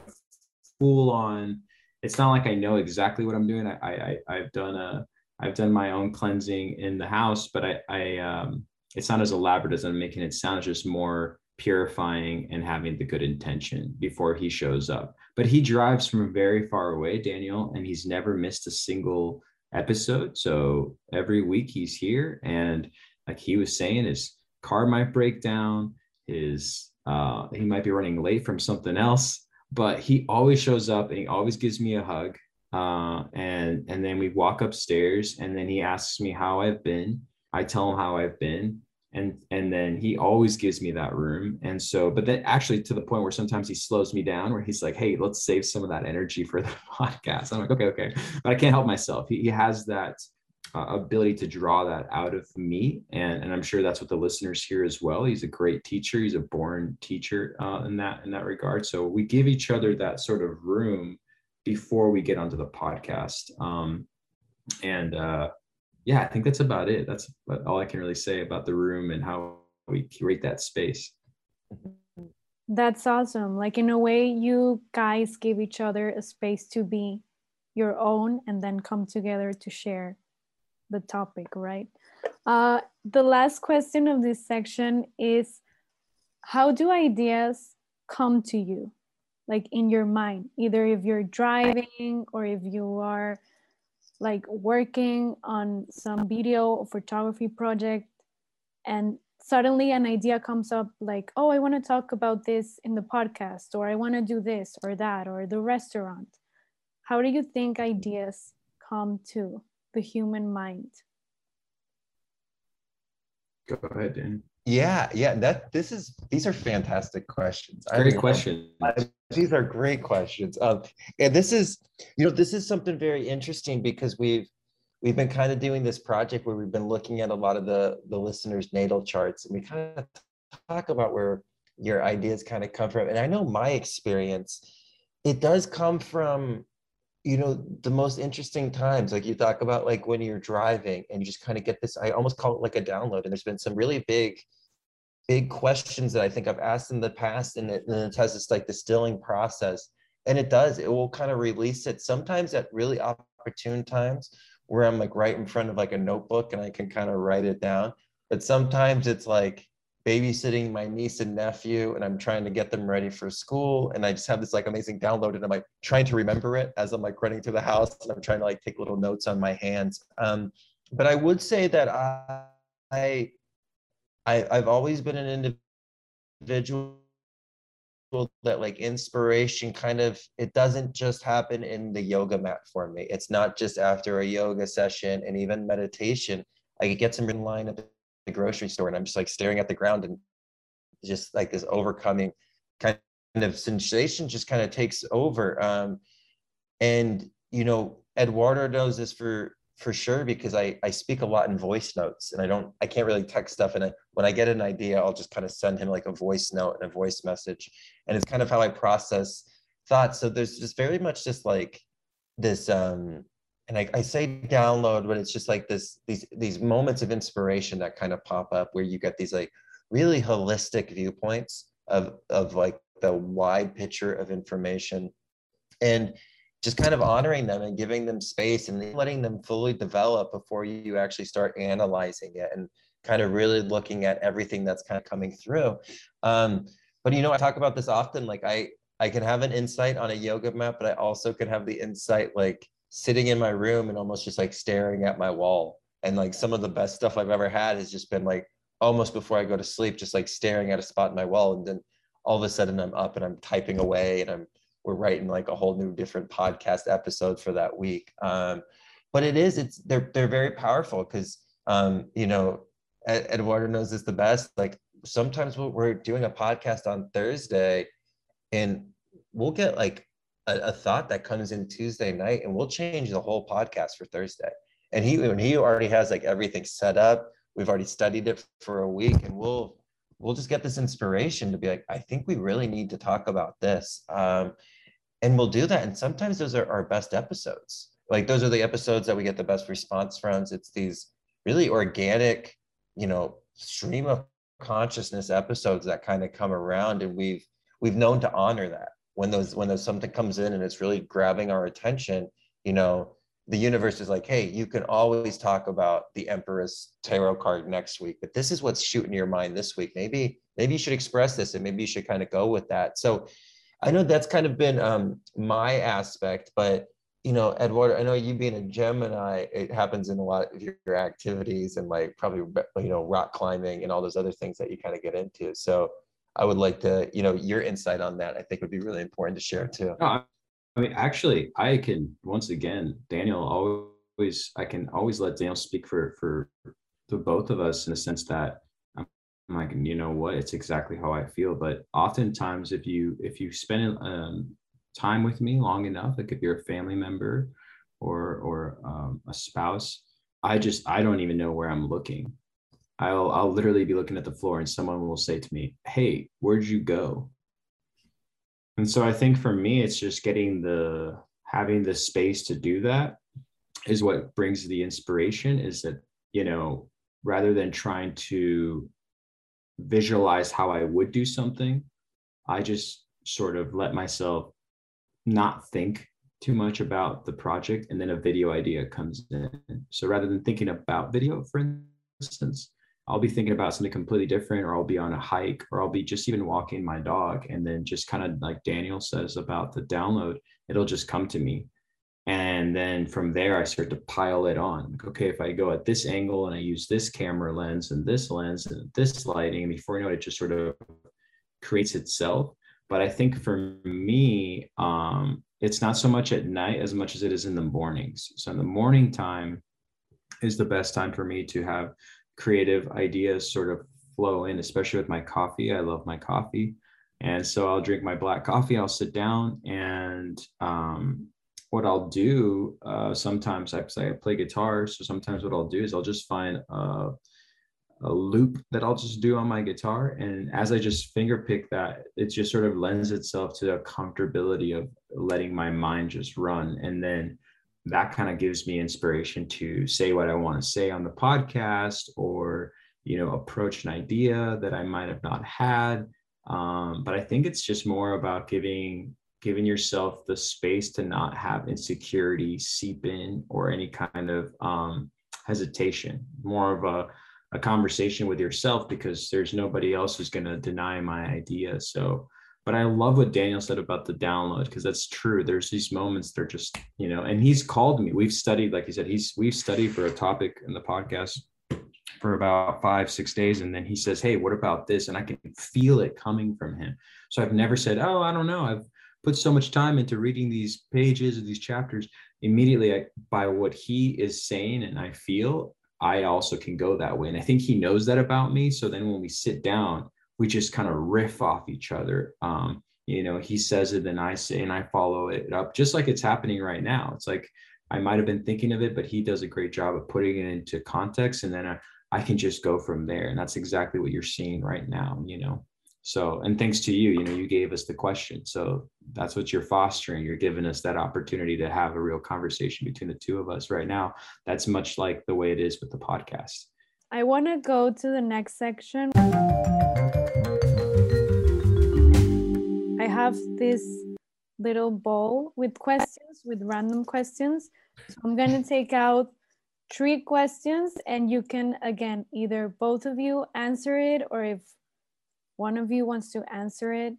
full on, it's not like I know exactly what I'm doing. I, I, I've done a, I've done my own cleansing in the house, but I, I, um, it's not as elaborate as I'm making it sound. It's just more purifying and having the good intention before he shows up but he drives from very far away, Daniel, and he's never missed a single episode. So every week he's here, and like he was saying, his car might break down, his uh, he might be running late from something else, but he always shows up and he always gives me a hug. Uh, and and then we walk upstairs, and then he asks me how I've been. I tell him how I've been, and and then he always gives me that room and so but then actually to the point where sometimes he slows me down where he's like hey let's save some of that energy for the podcast i'm like okay okay but i can't help myself he, he has that uh, ability to draw that out of me and and i'm sure that's what the listeners hear as well he's a great teacher he's a born teacher uh, in that in that regard so we give each other that sort of room before we get onto the podcast um and uh yeah, I think that's about it. That's all I can really say about the room and how we curate that space. That's awesome. Like in a way, you guys give each other a space to be your own and then come together to share the topic, right? Uh, the last question of this section is how do ideas come to you? Like in your mind, either if you're driving or if you are like working on some video or photography project and suddenly an idea comes up like oh i want to talk about this in the podcast or i want to do this or that or the restaurant how do you think ideas come to the human mind. Go ahead dan. Yeah yeah that this is these are fantastic questions. Great questions. These are great questions. Um, and this is you know this is something very interesting because we've we've been kind of doing this project where we've been looking at a lot of the the listeners natal charts and we kind of talk about where your ideas kind of come from. And i know my experience it does come from you know the most interesting times like you talk about like when you're driving and you just kind of get this i almost call it like a download and there's been some really big big questions that I think I've asked in the past, and it, and it has this like distilling process. And it does, it will kind of release it sometimes at really opportune times where I'm like right in front of like a notebook and I can kind of write it down. But sometimes it's like babysitting my niece and nephew and I'm trying to get them ready for school. And I just have this like amazing download and I'm like trying to remember it as I'm like running through the house and I'm trying to like take little notes on my hands. Um, but I would say that I, I I, I've always been an individual that like inspiration kind of it doesn't just happen in the yoga mat for me it's not just after a yoga session and even meditation i get some in line at the grocery store and i'm just like staring at the ground and just like this overcoming kind of sensation just kind of takes over um and you know eduardo knows this for for sure because I I speak a lot in voice notes and I don't I can't really text stuff and I, when I get an idea I'll just kind of send him like a voice note and a voice message and it's kind of how I process thoughts. So there's just very much just like this um and I, I say download but it's just like this these these moments of inspiration that kind of pop up where you get these like really holistic viewpoints of of like the wide picture of information and just kind of honoring them and giving them space and letting them fully develop before you actually start analyzing it and kind of really looking at everything that's kind of coming through. Um, but you know i talk about this often like i i can have an insight on a yoga mat but i also can have the insight like sitting in my room and almost just like staring at my wall and like some of the best stuff i've ever had has just been like almost before i go to sleep just like staring at a spot in my wall and then all of a sudden i'm up and i'm typing away and i'm we're writing like a whole new different podcast episode for that week. Um, but it is, it's they're they're very powerful because um, you know, Eduardo knows this the best. Like sometimes we're doing a podcast on Thursday, and we'll get like a, a, thought that comes in Tuesday night, and we'll change the whole podcast for Thursday. And he when he already has like everything set up, we've already studied it for a week, and we'll we'll just get this inspiration to be like, I think we really need to talk about this. Um, and we'll do that and sometimes those are our best episodes like those are the episodes that we get the best response from it's these really organic you know stream of consciousness episodes that kind of come around and we've we've known to honor that when those when there's something comes in and it's really grabbing our attention you know the universe is like hey you can always talk about the empress tarot card next week but this is what's shooting your mind this week maybe maybe you should express this and maybe you should kind of go with that so I know that's kind of been um, my aspect, but you know, Eduardo, I know you being a Gemini, it happens in a lot of your activities and like probably you know rock climbing and all those other things that you kind of get into. So I would like to, you know, your insight on that. I think would be really important to share too. No, I mean, actually, I can once again, Daniel always, I can always let Daniel speak for for the both of us in the sense that I'm like, you know what? It's exactly how I feel. But oftentimes, if you if you spend um, time with me long enough, like if you're a family member or or um, a spouse, I just I don't even know where I'm looking. I'll I'll literally be looking at the floor, and someone will say to me, "Hey, where'd you go?" And so I think for me, it's just getting the having the space to do that is what brings the inspiration. Is that you know rather than trying to visualize how I would do something, I just sort of let myself not think too much about the project and then a video idea comes in. So rather than thinking about video, for instance, I'll be thinking about something completely different, or I'll be on a hike, or I'll be just even walking my dog. And then just kind of like Daniel says about the download, it'll just come to me. And then from there i start to pile it on. Like okay if i go at this angle and i use this camera lens and this lens and this lighting and before you know it, it just sort of creates itself. But i think for me um, it's not so much at night as much as it is in the mornings. So in the morning time is the best time for me to have creative ideas sort of flow in especially with my coffee i love my coffee and so i'll drink my black coffee i'll sit down and um, what I'll do uh, sometimes I, play guitar. So sometimes what I'll do is I'll just find a, a loop that I'll just do on my guitar. And as I just finger pick that, it just sort of lends itself to the comfortability of letting my mind just run. And then that kind of gives me inspiration to say what I want to say on the podcast or, you know, approach an idea that I might have not had. Um, but I think it's just more about giving giving yourself the space to not have insecurity seep in or any kind of um, hesitation, more of a, a conversation with yourself because there's nobody else who's going to deny my idea. So, but I love what Daniel said about the download because that's true. There's these moments they're just, you know, and he's called me. We've studied, like he said, he's we've studied for a topic in the podcast for about five, six days. And then he says, Hey, what about this? And I can feel it coming from him. So I've never said, Oh, I don't know. I've put so much time into reading these pages or these chapters immediately I, by what he is saying and i feel i also can go that way and i think he knows that about me so then when we sit down we just kind of riff off each other um, you know he says it and i say and i follow it up just like it's happening right now it's like I might have been thinking of it, but he does a great job of putting it into context. And then I, I can just go from there. And that's exactly what you're seeing right now, you know. So, and thanks to you, you know, you gave us the question. So that's what you're fostering. You're giving us that opportunity to have a real conversation between the two of us right now. That's much like the way it is with the podcast. I want to go to the next section. I have this little bowl with questions, with random questions. So I'm going to take out three questions and you can, again, either both of you answer it or if one of you wants to answer it.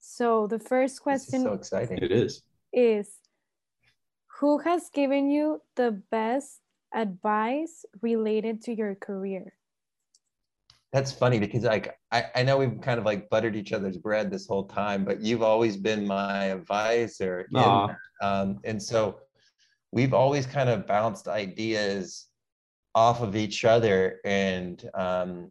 So the first question so exciting. It is. Is who has given you the best advice related to your career? That's funny because like I, I know we've kind of like buttered each other's bread this whole time, but you've always been my advisor. In, um, and so we've always kind of bounced ideas off of each other. And um,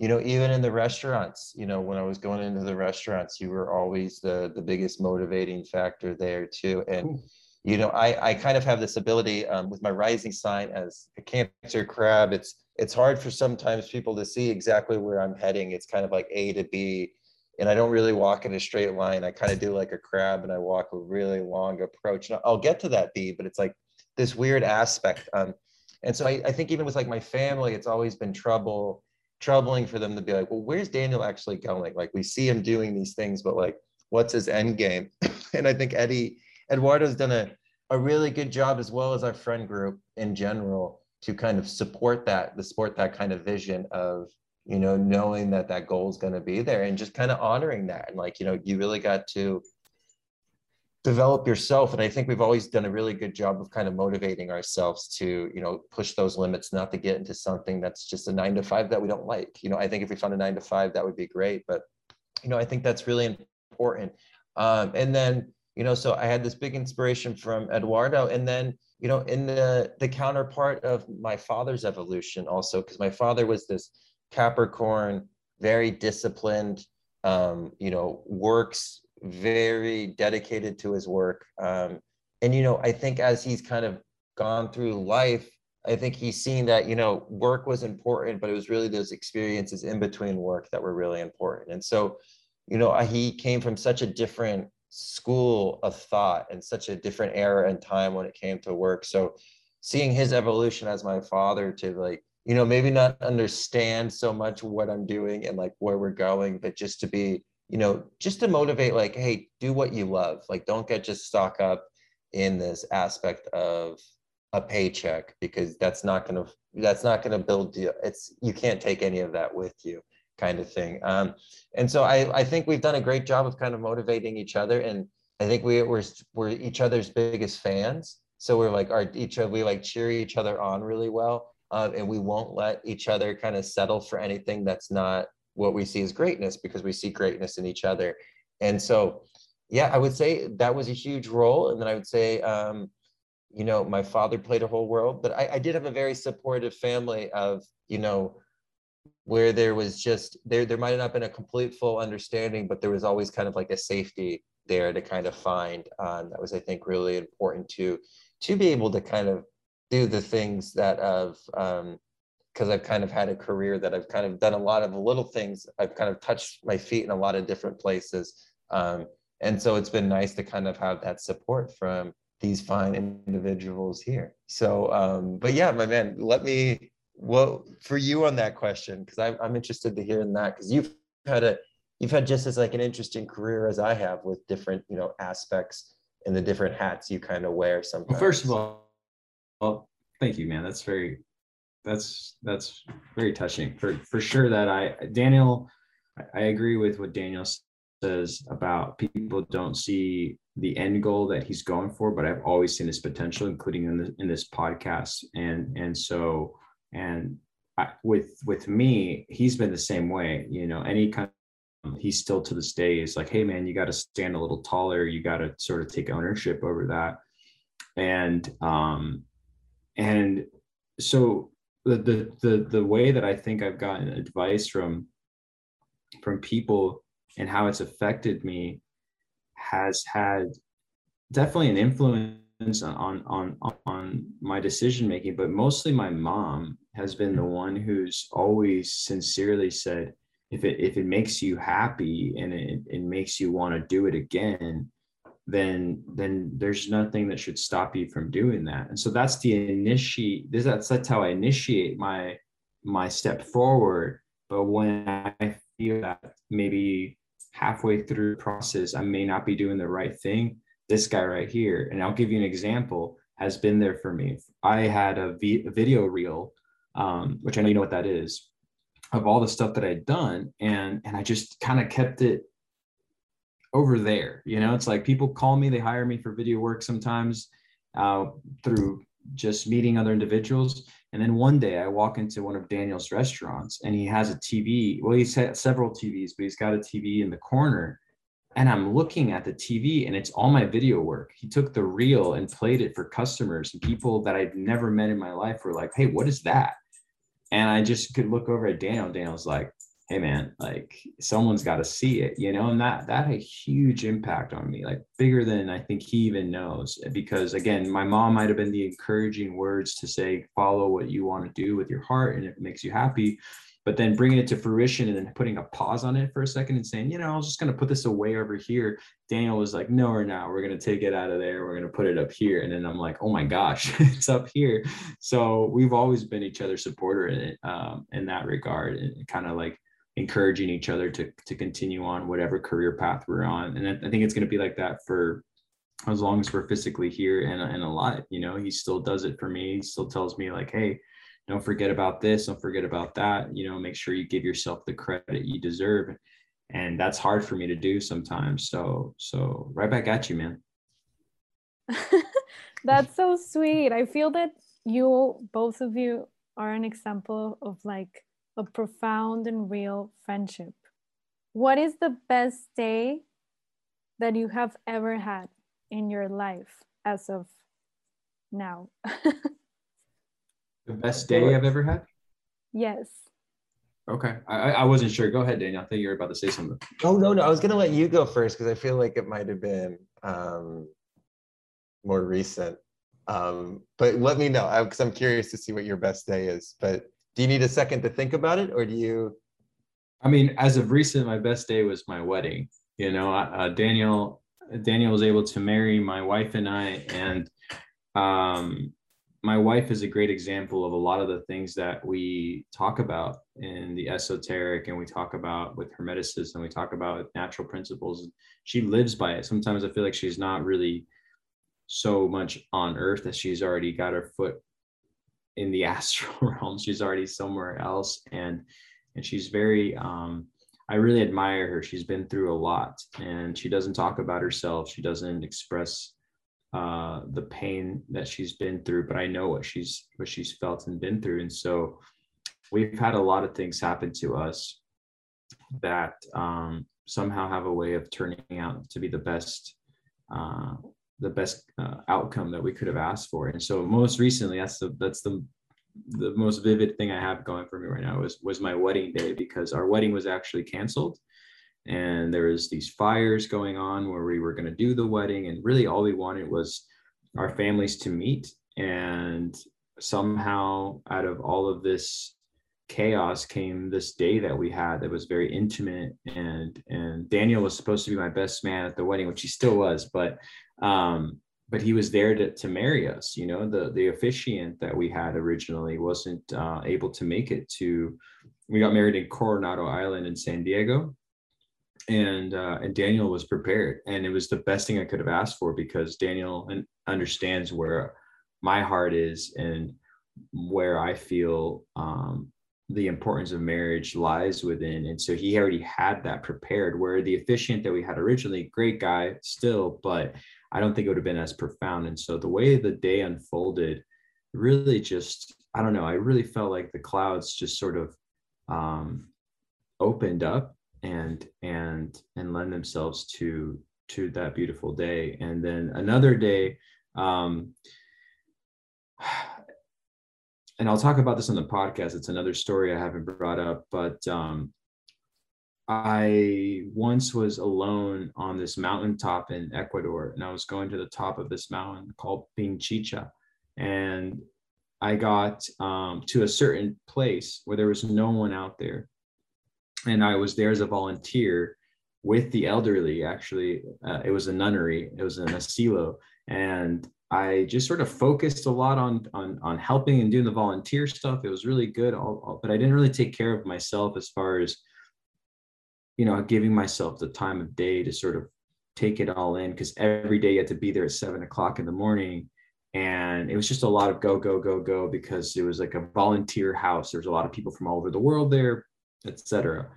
you know even in the restaurants you know when i was going into the restaurants you were always the the biggest motivating factor there too and you know i i kind of have this ability um, with my rising sign as a cancer crab it's it's hard for sometimes people to see exactly where i'm heading it's kind of like a to b and i don't really walk in a straight line i kind of do like a crab and i walk a really long approach and i'll get to that b but it's like this weird aspect um, and so I, I think even with like my family it's always been trouble troubling for them to be like, well, where's Daniel actually going? Like we see him doing these things, but like, what's his end game? and I think Eddie Eduardo's done a, a really good job as well as our friend group in general to kind of support that, the support that kind of vision of, you know, knowing that that goal is going to be there and just kind of honoring that. And like, you know, you really got to develop yourself. And i think we've always done a really good job of kind of motivating ourselves to you know push those limits not to get into something that's just a nine to five that we don't like. You know i think if we found a nine to five that would be great. But you know i think that's really important. Um, and then you know so i had this big inspiration from eduardo and then you know in the the counterpart of my father's evolution also because my father was this capricorn very disciplined um, you know works very dedicated to his work. Um, and, you know, I think as he's kind of gone through life, I think he's seen that, you know, work was important, but it was really those experiences in between work that were really important. And so, you know, he came from such a different school of thought and such a different era and time when it came to work. So seeing his evolution as my father to like, you know, maybe not understand so much what I'm doing and like where we're going, but just to be you know, just to motivate, like, hey, do what you love. Like, don't get just stuck up in this aspect of a paycheck because that's not to that's not to build you. It's you can't take any of that with you, kind of thing. Um, and so I I think we've done a great job of kind of motivating each other, and I think we we're we're each other's biggest fans. So we're like our each other we like cheer each other on really well, uh, and we won't let each other kind of settle for anything that's not what we see as greatness because we see greatness in each other. And so, yeah, I would say that was a huge role. And then I would say, um, you know, my father played a whole world, but I, I did have a very supportive family of, you know, where there was just there there might not have been a complete full understanding, but there was always kind of like a safety there to kind of find. Um, that was, I think, really important to to be able to kind of do the things that of um, because I've kind of had a career that I've kind of done a lot of little things. I've kind of touched my feet in a lot of different places. Um, and so it's been nice to kind of have that support from these fine individuals here. So, um, but yeah, my man, let me, well, for you on that question, because I'm, I'm interested to hear in that, because you've had a, you've had just as like an interesting career as I have with different, you know, aspects and the different hats you kind of wear sometimes. Well, first of all, well, thank you, man. That's very that's that's very touching for for sure that i daniel i agree with what daniel says about people don't see the end goal that he's going for but i've always seen his potential including in, the, in this podcast and and so and I, with with me he's been the same way you know any kind of, he's still to this day is like hey man you got to stand a little taller. You got to sort of take ownership over that. And um and so the, the the the way that I think I've gotten advice from from people and how it's affected me has had definitely an influence on on on my decision making but mostly my mom has been the one who's always sincerely said if it if it makes you happy and it, it makes you want to do it again then then there's nothing that should stop you from doing that and so that's the initiate that's that's how i initiate my my step forward but when i feel that maybe halfway through the process i may not be doing the right thing this guy right here, and I'll give you an example, has been there for me. I had a video reel, um, which I know you know what that is, of all the stuff that I'd done, and and I just kind of kept it over there. You know, it's like people call me, they hire me for video work sometimes uh, through just meeting other individuals. And then one day I walk into one of Daniel's restaurants and he has a TV. Well, he's had several TVs, but he's got a TV in the corner and I'm looking at the TV and it's all my video work. He took the reel and played it for customers and people that I've never met in my life were like, Hey, what is that? And I just could look over at Daniel. Daniel's like, Hey man, like someone's got to see it, you know, and that that had a huge impact on me, like bigger than I think he even knows. Because again, my mom might have been the encouraging words to say, follow what you want to do with your heart and it makes you happy but then bringing it to fruition and then putting a pause on it for a second and saying, you know, I was just going to put this away over here. Daniel was like, no, or not. we're going to take it out of there. We're going to put it up here. And then I'm like, oh my gosh, it's up here. So we've always been each other's supporter in it, um, in that regard and kind of like encouraging each other to, to continue on whatever career path we're on. And I think it's going to be like that for as long as we're physically here and, and alive, you know, he still does it for me. He still tells me like, Hey, don't forget about this don't forget about that you know make sure you give yourself the credit you deserve. And that's hard for me to do sometimes. So so right back at you man. That's so sweet. I feel that you both of you are an example of like a profound and real friendship. What is the best day that you have ever had in your life as of now The best day I've ever had? Yes. Okay. I, I wasn't sure. Go ahead, Daniel. I think you were about to say something. Oh, no, no. I was going to let you go first because I feel like it might have been um, more recent. Um, but let me know because I'm curious to see what your best day is. But do you need a second to think about it or do you? I mean, as of recent, my best day was my wedding. You know, uh, Daniel, Daniel was able to marry my wife and I, and um, my wife is a great example of a lot of the things that we talk about in the esoteric and we talk about with hermeticism and we talk about natural principles. She lives by it. Sometimes i feel like she's not really so much on earth that she's already got her foot in the astral realm. She's already somewhere else and and she's very um i really admire her. She's been through a lot and she doesn't talk about herself. She doesn't express uh, the pain that she's been through, but I know what she's what she's felt and been through, and so we've had a lot of things happen to us that um, somehow have a way of turning out to be the best uh, the best uh, outcome that we could have asked for. And so most recently, that's the that's the the most vivid thing I have going for me right now was was my wedding day because our wedding was actually canceled and there was these fires going on where we were going to do the wedding and really all we wanted was our families to meet. And somehow out of all of this chaos came this day that we had that was very intimate. And and Daniel was supposed to be my best man at the wedding which he still was but um but he was there to, to marry us you know? The the officiant that we had originally wasn't uh, able to make it to we got married in coronado island in san diego and uh, and Daniel was prepared, and it was the best thing I could have asked for because Daniel understands where my heart is and where I feel um, the importance of marriage lies within, and so he already had that prepared. Where the officiant that we had originally, great guy still, but I don't think it would have been as profound. And so the way the day unfolded, really just I don't know. I really felt like the clouds just sort of um, opened up and and and lend themselves to to that beautiful day and then another day um and i'll talk about this on the podcast it's another story i haven't brought up but um I once was alone on this mountaintop in Ecuador, and I was going to the top of this mountain called Pinchicha. And I got um, to a certain place where there was no one out there. And I was there as a volunteer with the elderly, actually. Uh, it was a nunnery, it was an asilo. And I just sort of focused a lot on, on, on helping and doing the volunteer stuff. It was really good, all, all, but I didn't really take care of myself as far as, you know, giving myself the time of day to sort of take it all in because every day you had to be there at seven o'clock in the morning and it was just a lot of go go go go because it was like a volunteer house there's a lot of people from all over the world there etc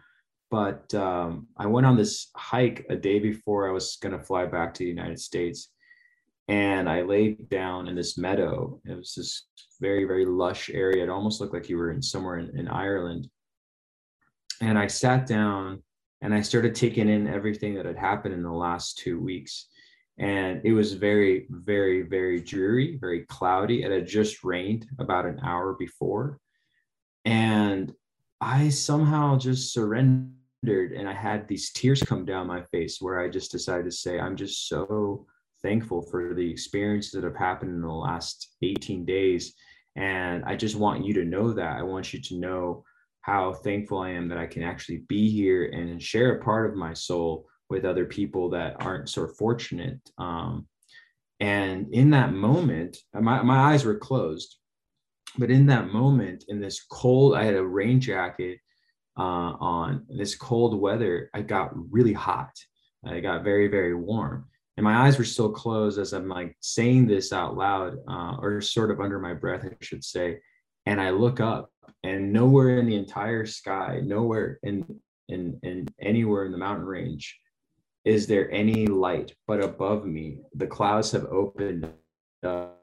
but um, i went on this hike a day before i was going to fly back to the united states and i laid down in this meadow. It was this very very lush area. It almost looked like you were in somewhere in, in ireland. And i sat down and i started taking in everything that had happened in the last two weeks. And it was very very very dreary very cloudy. It had just rained about an hour before. And i somehow just surrendered and i had these tears come down my face where i just decided to say i'm just so thankful for the experiences that have happened in the last 18 days and i just want you to know that i want you to know how thankful i am that i can actually be here and share a part of my soul with other people that aren't so fortunate. Um, and in that moment, my, my eyes were closed. But in that moment, in this cold, I had a rain jacket uh, on, this cold weather, I got really hot. I got very, very warm. And my eyes were still closed as I'm like saying this out loud, uh, or sort of under my breath, I should say. And I look up, and nowhere in the entire sky, nowhere in in, in anywhere in the mountain range is there any light? But above me, the clouds have opened up,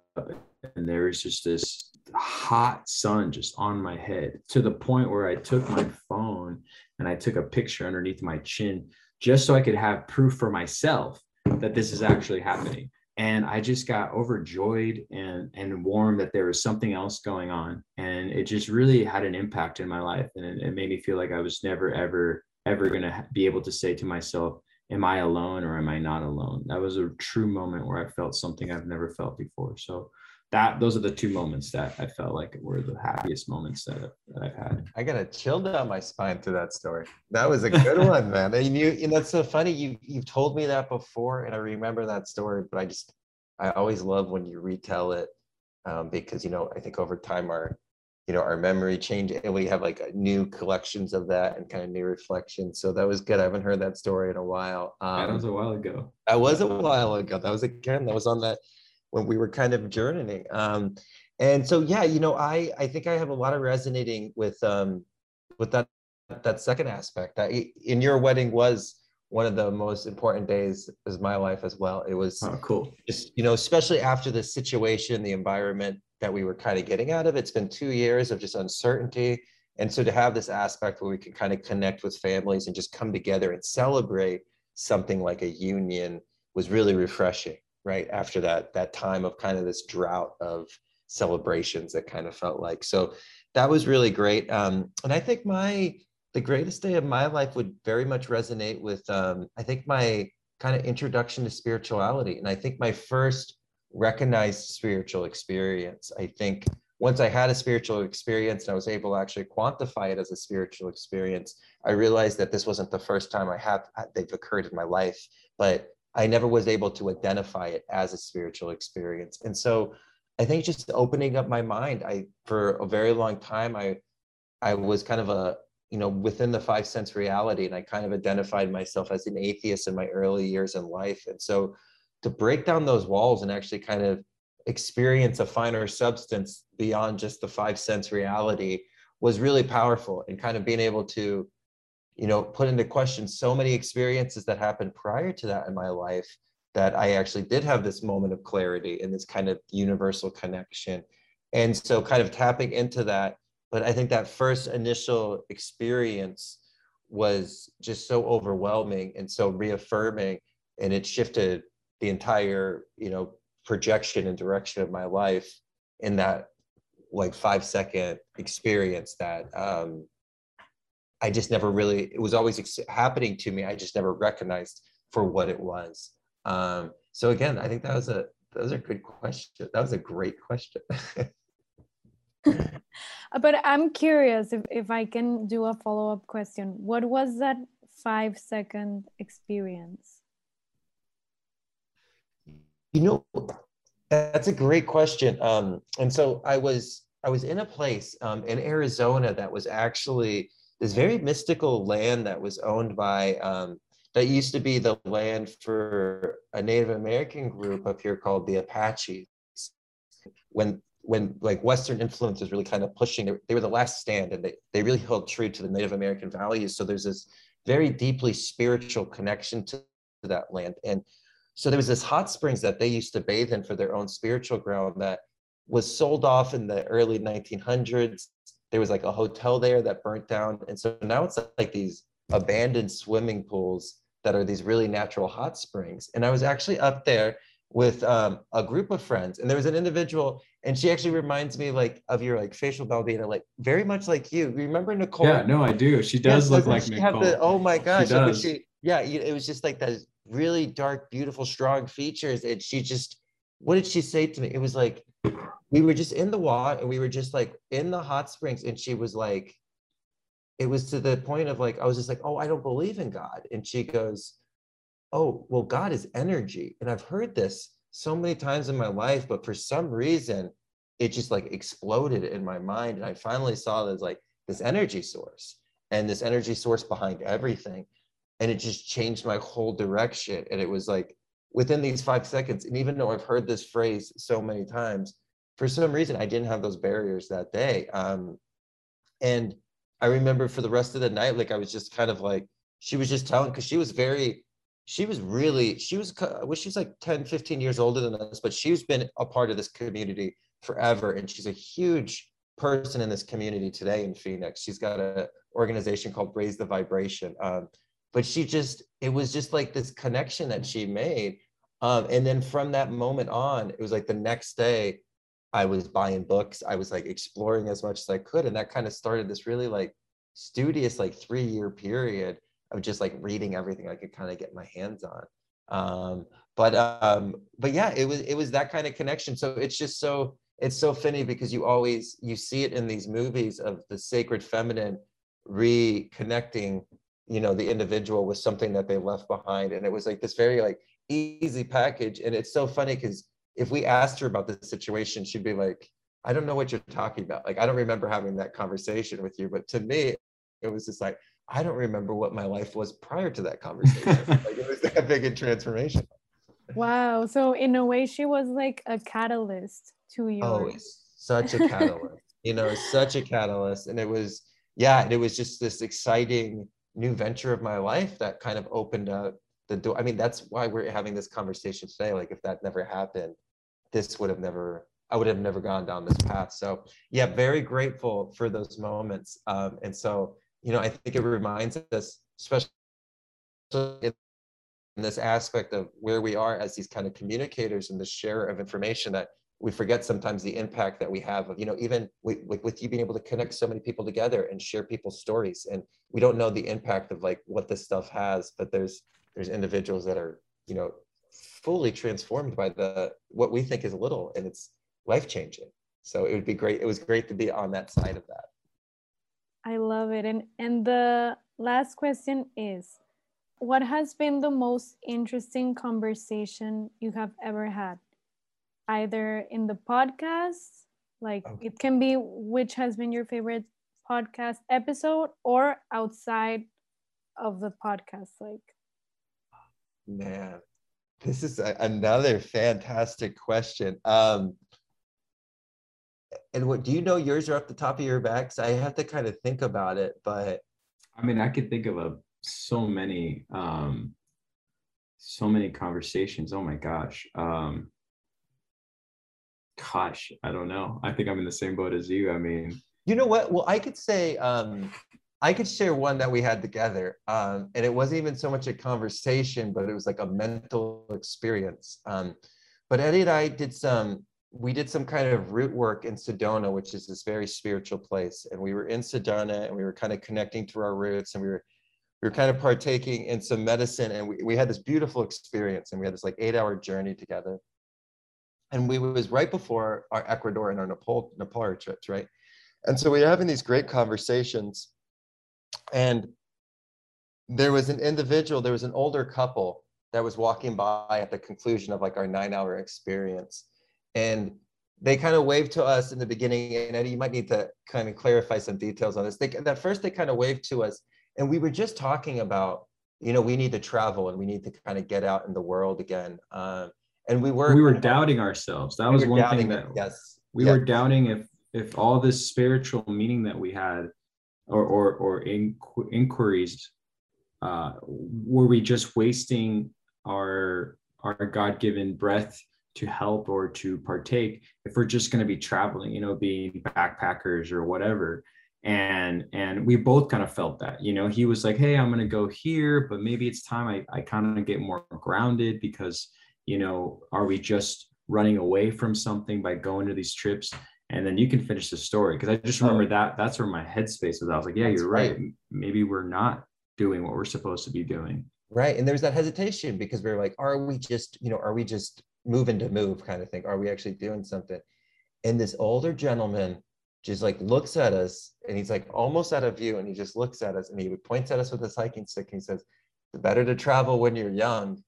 and there is just this hot sun just on my head to the point where I took my phone and I took a picture underneath my chin just so I could have proof for myself that this is actually happening. And I just got overjoyed and and warm that there was something else going on, and it just really had an impact in my life, and it, it made me feel like I was never ever ever going to be able to say to myself, am I alone or am I not alone? That was a true moment where I felt something I've never felt before. So that those are the two moments that I felt like were the happiest moments that, that I've had. I got a chill down my spine through that story. That was a good one, man. And you, and that's so funny. You you've told me that before, and I remember that story. But I just I always love when you retell it um, because you know I think over time our you know our memory change and we have like new collections of that and kind of new reflections so that was good i haven't heard that story in a while um, that was a while ago that was a while ago that was again that was on that when we were kind of journeying um, and so yeah you know i i think i have a lot of resonating with um with that that second aspect I, in your wedding was one of the most important days of my life as well it was oh, cool just you know especially after the situation the environment that we were kind of getting out of. It's been two years of just uncertainty. And so to have this aspect where we can kind of connect with families and just come together and celebrate something like a union was really refreshing, right? After that, that time of kind of this drought of celebrations that kind of felt like. So that was really great. Um, and I think my the greatest day of my life would very much resonate with um, I think my kind of introduction to spirituality. And I think my first recognized spiritual experience. I think once I had a spiritual experience and I was able to actually quantify it as a spiritual experience, I realized that this wasn't the first time I have they've occurred in my life, but I never was able to identify it as a spiritual experience. And so I think just opening up my mind, I for a very long time I I was kind of a you know within the five sense reality and I kind of identified myself as an atheist in my early years in life. And so to break down those walls and actually kind of experience a finer substance beyond just the five sense reality was really powerful and kind of being able to you know put into question so many experiences that happened prior to that in my life that i actually did have this moment of clarity and this kind of universal connection. And so kind of tapping into that but i think that first initial experience was just so overwhelming and so reaffirming and it shifted the entire you know projection and direction of my life in that like five second experience that um I just never really, it was always ex- happening to me. I just never recognized for what it was. Um, so again, I think that was a, that was a good question. That was a great question. but I'm curious if, if I can do a follow up question. What was that five second experience? You know, that's a great question. Um, and so I was I was in a place um, in Arizona that was actually this very mystical land that was owned by um, that used to be the land for a Native American group up here called the Apaches. When when like Western influence was really kind of pushing, they were the last stand, and they they really held true to the Native American values. So there's this very deeply spiritual connection to that land, and so there was this hot springs that they used to bathe in for their own spiritual ground that was sold off in the early 1900s. There was like a hotel there that burnt down. And so now it's like these abandoned swimming pools that are these really natural hot springs. And I was actually up there with um, a group of friends and there was an individual and she actually reminds me like of your like facial Balbina, like very much like you. Remember nicole? Yeah no i do. She does look like nicole. the, oh my gosh she, she yeah it was just like those really dark beautiful strong features. And she just what did she say to me? It was like we were just in the water and we were just like in the hot springs and she was like it was to the point of like i was just like oh i don't believe in god. And she goes oh well god is energy. And i've heard this so many times in my life but for some reason it just like exploded in my mind and i finally saw there's like this energy source and this energy source behind everything and it just changed my whole direction and it was like within these five seconds and even though i've heard this phrase so many times for some reason I didn't have those barriers that day. Um, and I remember for the rest of the night, like I was just kind of like, she was just telling, cause she was very, she was really, she was, well, she was like 10, 15 years older than us, but she's been a part of this community forever. And she's a huge person in this community today in Phoenix. She's got an organization called Raise the Vibration. Um, but she just, it was just like this connection that she made. Um, and then from that moment on, it was like the next day, I was buying books. I was like exploring as much as I could. And that kind of started this really like studious, like three year period of just like reading everything I could kind of get my hands on. Um, but um, but yeah, it was it was that kind of connection. So it's just so it's so funny because you always you see it in these movies of the sacred feminine reconnecting, you know, the individual with something that they left behind. And it was like this very like easy package. And it's so funny because if we asked her about the situation, she'd be like, I don't know what you're talking about. Like, I don't remember having that conversation with you. But to me, it was just like, I don't remember what my life was prior to that conversation. like, it was that big a transformation. Wow. So, in a way, she was like a catalyst to you. Oh, such a catalyst. you know, such a catalyst. And it was, yeah, it was just this exciting new venture of my life that kind of opened up the door. I mean, that's why we're having this conversation today. Like, if that never happened, this would have never, I would have never gone down this path. So, yeah, very grateful for those moments. Um, and so, you know, I think it reminds us, especially in this aspect of where we are as these kind of communicators and the share of information that we forget sometimes the impact that we have of you know even with, with, you being able to connect so many people together and share people's stories. And we don't know the impact of like what this stuff has but there's there's individuals that are you know fully transformed by the what we think is little and it's life changing so it would be great it was great to be on that side of that. I love it. And and the last question is what has been the most interesting conversation you have ever had either in the podcast like okay. it can be which has been your favorite podcast episode or outside of the podcast like Man, this is a, another fantastic question. Um, and what do you know yours are off the top of your backs? I have to kind of think about it, but I mean, I could think of a so many, um, so many conversations. Oh my gosh. Um, gosh, I don't know. I think I'm in the same boat as you. I mean, you know what? Well, I could say um, I could share one that we had together, um, and it wasn't even so much a conversation, but it was like a mental experience. Um, but Eddie and I did some we did some kind of root work in Sedona, which is this very spiritual place. And we were in Sedona and we were kind of connecting through our roots and we were we were kind of partaking in some medicine and we, we had this beautiful experience and we had this like eight hour journey together. And we was right before our Ecuador and our Nepal Nepal trips, right? And so we were having these great conversations. And there was an individual, there was an older couple that was walking by at the conclusion of like our nine hour experience. And they kind of waved to us in the beginning. And eddie you might need to kind of clarify some details on this. They at first they kind of waved to us. And we were just talking about you know we need to travel and we need to kind of get out in the world again. Um, and we were we were doubting ourselves. That we was one thing that yes. we were doubting if if all this spiritual meaning that we had or or, or inqu- inquiries uh, were we just wasting our our god-given breath to help or to partake if we're just going to be traveling you know being backpackers or whatever. And and we both kind of felt that you know? He was like hey i'm going to go here but maybe it's time i, I kind of get more grounded because you know are we just running away from something by going to these trips? And then you can finish the story. Because i just remember that that's where my headspace was. I was like yeah that's you're right. right. Maybe we're not doing what we're supposed to be doing. Right. And there's that hesitation because we're like are we just you know are we just moving to move kind of thing. Are we actually doing something? And this older gentleman just like looks at us and he's like almost out of view and he just looks at us and he points at us with his hiking stick and he says it's better to travel when you're young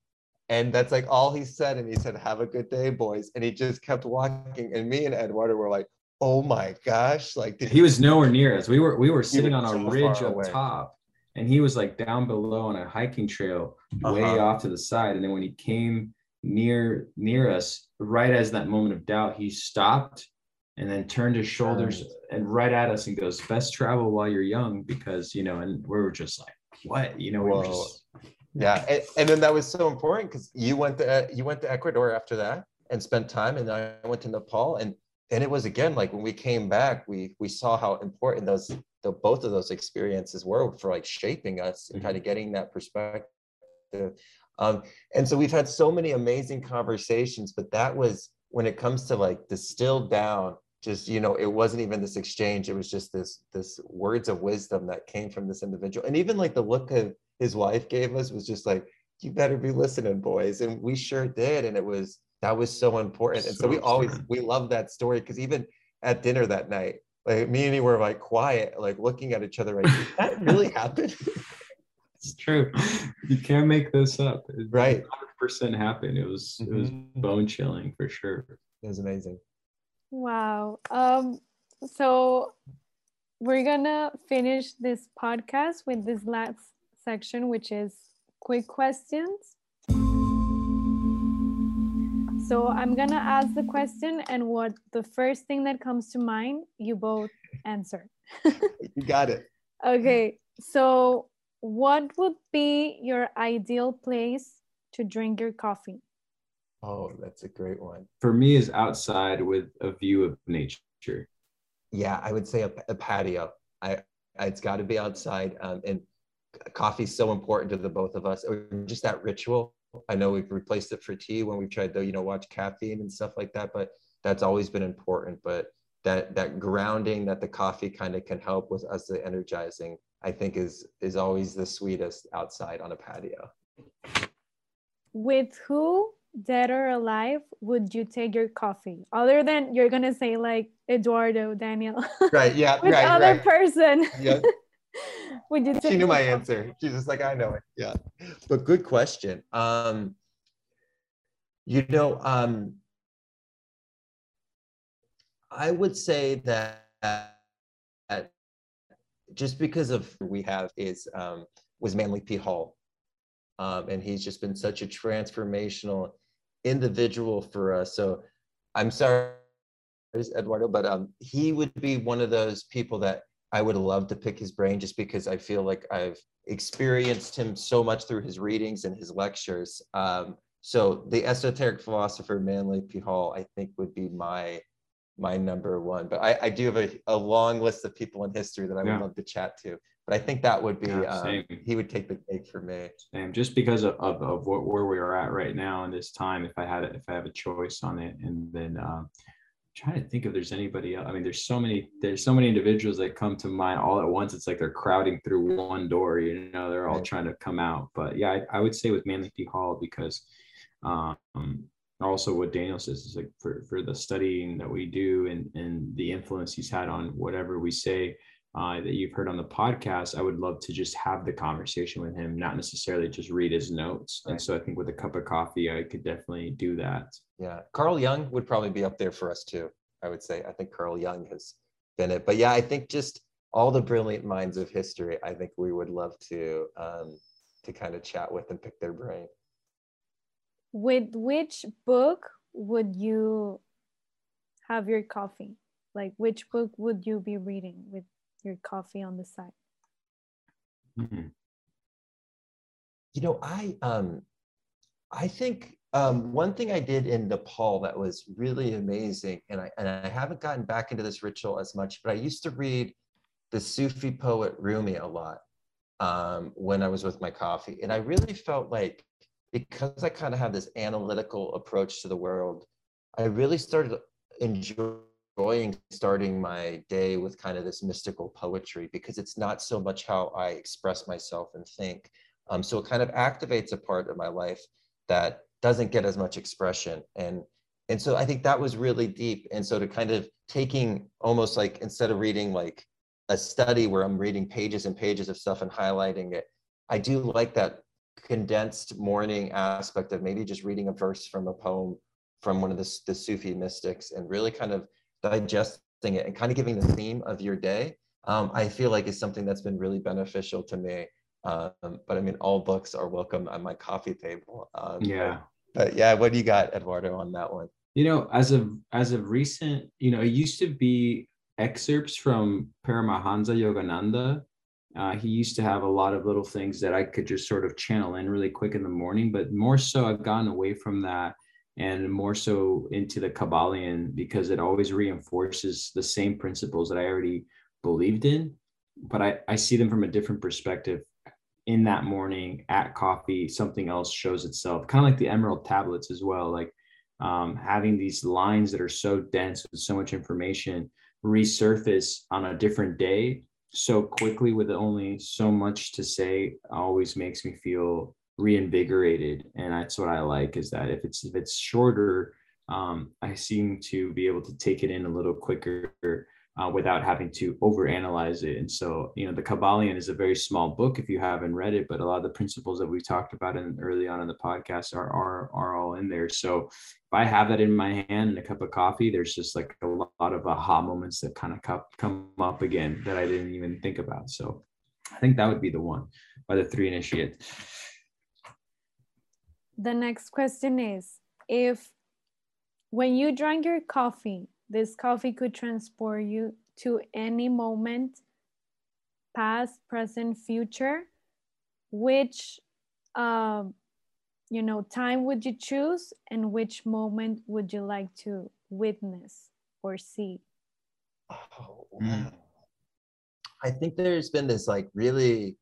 and that's like all he said and he said have a good day boys. And he just kept walking and me and eduardo were like oh my gosh like he was nowhere near us. We were we were sitting on a ridge up top and he was like down below on a hiking trail way uh-huh. off to the side. And then when he came near near us right as that moment of doubt he stopped and then turned his shoulders and right at us and goes best travel while you're young because you know and we were just like what? You know we were just yeah and, and then that was so important because you went to you went to ecuador after that and spent time and i went to nepal and and it was again like when we came back we we saw how important those the both of those experiences were for like shaping us and mm-hmm. kind of getting that perspective um, and so we've had so many amazing conversations, but that was when it comes to like distilled down, just you know, it wasn't even this exchange. It was just this this words of wisdom that came from this individual. And even like the look of his wife gave us was just like, you better be listening, boys. And we sure did. And it was that was so important. And so, so we always we love that story because even at dinner that night, like me and he were like quiet, like looking at each other, like, that really happened? it's true. You can't make this up. It right. 100% happened. It was mm-hmm. it was mm-hmm. bone chilling for sure. It was amazing. Wow. Um so we're gonna finish this podcast with this last section, which is quick questions. So I'm gonna ask the question, and what the first thing that comes to mind, you both answer. you got it. Okay, so what would be your ideal place to drink your coffee? Oh, that's a great one. For me, is outside with a view of nature. Yeah, I would say a, a patio. I, I it's got to be outside, um, and coffee is so important to the both of us. Or just that ritual. I know we've replaced it for tea when we've tried to, you know, watch caffeine and stuff like that, but that's always been important. But that that grounding that the coffee kind of can help with us the energizing I think is is always the sweetest outside on a patio. With who, dead or alive, would you take your coffee? Other than you're gonna say like Eduardo, Daniel. Right. Yeah. With right, other right. person. Yeah. would you? she knew my answer. She's just like I know it. Yeah. But good question. Um, you know, um, I would say that just because of we have is um, was Manly P. Hall. Um, and he's just been such a transformational individual for us. So I'm sorry, Eduardo, but um, he would be one of those people that I would love to pick his brain just because I feel like I've experienced him so much through his readings and his lectures. Um, so the esoteric philosopher Manly P. Hall, I think, would be my my number one. But I, I do have a, a long list of people in history that I would Yeah. love to chat to. But I think that would be Yeah, um, he would take the cake for me. Same, just because of, of, of what, where we are at right now in this time, if I had, if I have a choice on it and then, um, trying to think if there's anybody else. I mean, there's so many, there's so many individuals that come to mind all at once. It's like they're crowding through one door, you know, they're all trying to come out. But yeah, I, I would say with Manly P Hall because, um, also what Daniel says is like for, for the studying that we do and, and the influence he's had on whatever we say, uh, that you've heard on the podcast, I would love to just have the conversation with him, not necessarily just read his notes. And so I think with a cup of coffee, I could definitely do that. Yeah, Carl Jung would probably be up there for us too. I would say. I think Carl Jung has been it. But yeah, I think just all the brilliant minds of history. I think we would love to um, to kind of chat with and pick their brain. With which book would you have your coffee? Like, which book would you be reading with your coffee on the side? Mhm. You know, I um, I think um, one thing I did in Nepal that was really amazing, and I and I haven't gotten back into this ritual as much, but I used to read the Sufi poet Rumi a lot um, when I was with my coffee, and I really felt like because I kind of have this analytical approach to the world, I really started enjoying starting my day with kind of this mystical poetry because it's not so much how I express myself and think. Um, so it kind of activates a part of my life that doesn't get as much expression. And and so I think that was really deep. And so to kind of taking almost like instead of reading like a study where I'm reading pages and pages of stuff and highlighting it, I do like that condensed morning aspect of maybe just reading a verse from a poem from one of the, the Sufi mystics and really kind of digesting it and kind of giving the theme of your day. Um, I feel like is something that's been really beneficial to me. Um, but I mean, all books are welcome at my coffee table. Um, Yeah. But, yeah, what do you got, Eduardo, on that one? You know, as of as of recent, you know, it used to be excerpts from Paramahansa Yogananda. Uh, he used to have a lot of little things that I could just sort of channel in really quick in the morning, but more so I've gotten away from that and more so into the Kybalion because it always reinforces the same principles that I already believed in, but I, I see them from a different perspective in that morning at coffee something else shows itself. Kind of like the emerald tablets as well like um, having these lines that are so dense with so much information resurface on a different day so quickly with only so much to say always makes me feel reinvigorated. And that's what i like is that if it's if it's shorter um, i seem to be able to take it in a little quicker uh, without having to overanalyze it. And so, you know, the Kybalion is a very small book if you haven't read it, but a lot of the principles that we talked about in early on in the podcast are are are all in there. So if I have that in my hand and a cup of coffee, there's just like a lot of aha moments that kind of come come up again that I didn't even think about. So I think that would be the one by the three initiates. The next question is if when you drank your coffee, this coffee could transport you to any moment, past, present, future, which um, you know time would you choose and which moment would you like to witness or see? Oh, Mm. wow. I think there's been this like really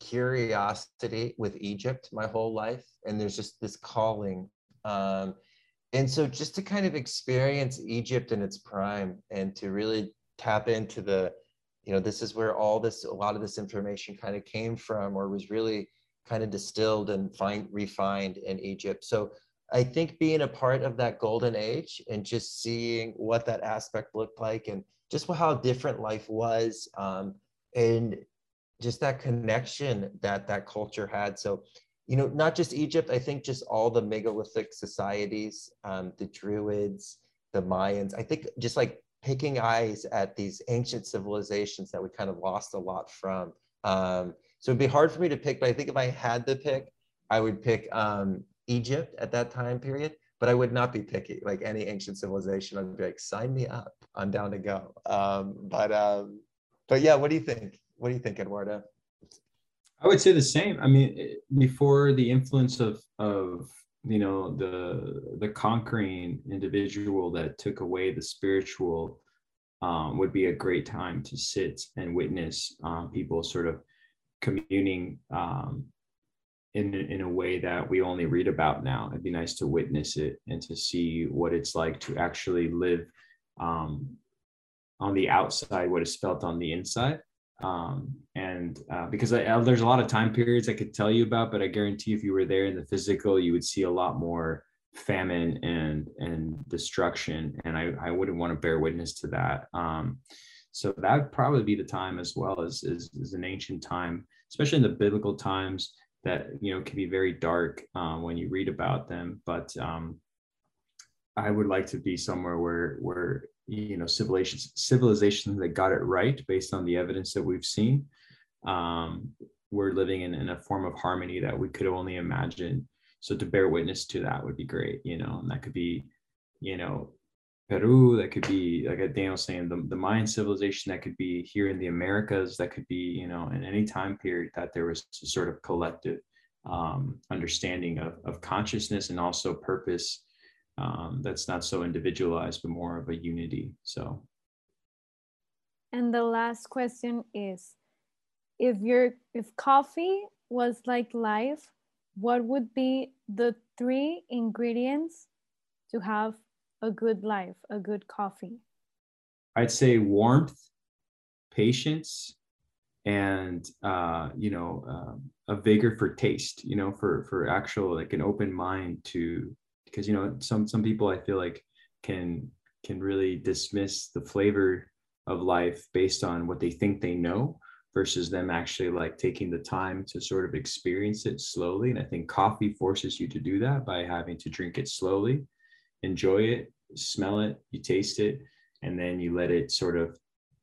curiosity with Egypt my whole life, and there's just this calling. Um, and so just to kind of experience Egypt in its prime and to really tap into the, you know, this is where all this, a lot of this information kind of came from or was really kind of distilled and find, refined in Egypt. So I think being a part of that golden age and just seeing what that aspect looked like and just how different life was um, and just that connection that that culture had. So, you know, not just Egypt, I think just all the megalithic societies, um, the Druids, the Mayans, I think just like picking eyes at these ancient civilizations that we kind of lost a lot from. Um, so it'd be hard for me to pick, but I think if I had to pick, I would pick um, Egypt at that time period, but I would not be picky like any ancient civilization. I'd be like, sign me up. I'm down to go. Um, but um, but yeah, what do you think? What do you think, Eduardo? I would say the same. I mean, before the influence of of you know the the conquering individual that took away the spiritual um, would be a great time to sit and witness um, people sort of communing um, in, in a way that we only read about now. It'd be nice to witness it and to see what it's like to actually live um, on the outside, what is felt on the inside. Um, and uh, because I, uh, there's a lot of time periods I could tell you about, but I guarantee if you were there in the physical, you would see a lot more famine and and destruction and i i wouldn't want to bear witness to that. Um so that probably be the time as well as is, is an ancient time especially in the biblical times that you know can be very dark um, when you read about them. But um i would like to be somewhere where where you know civilizations civilizations that got it right based on the evidence that we've seen. Um we're living in, in a form of harmony that we could only imagine. So to bear witness to that would be great you know and that could be you know peru that could be like daniel saying the, the mayan civilization that could be here in the americas that could be you know in any time period that there was a sort of collective um, understanding of, of consciousness and also purpose um, that's not so individualized but more of a unity so and the last question is if your if coffee was like life what would be the three ingredients to have a good life, a good coffee? I'd say warmth, patience, and uh, you know uh, a vigor for taste. You know, for for actual like an open mind to because you know some some people I feel like can can really dismiss the flavor of life based on what they think they know versus them actually like taking the time to sort of experience it slowly. And I think coffee forces you to do that by having to drink it slowly, enjoy it, smell it, you taste it, and then you let it sort of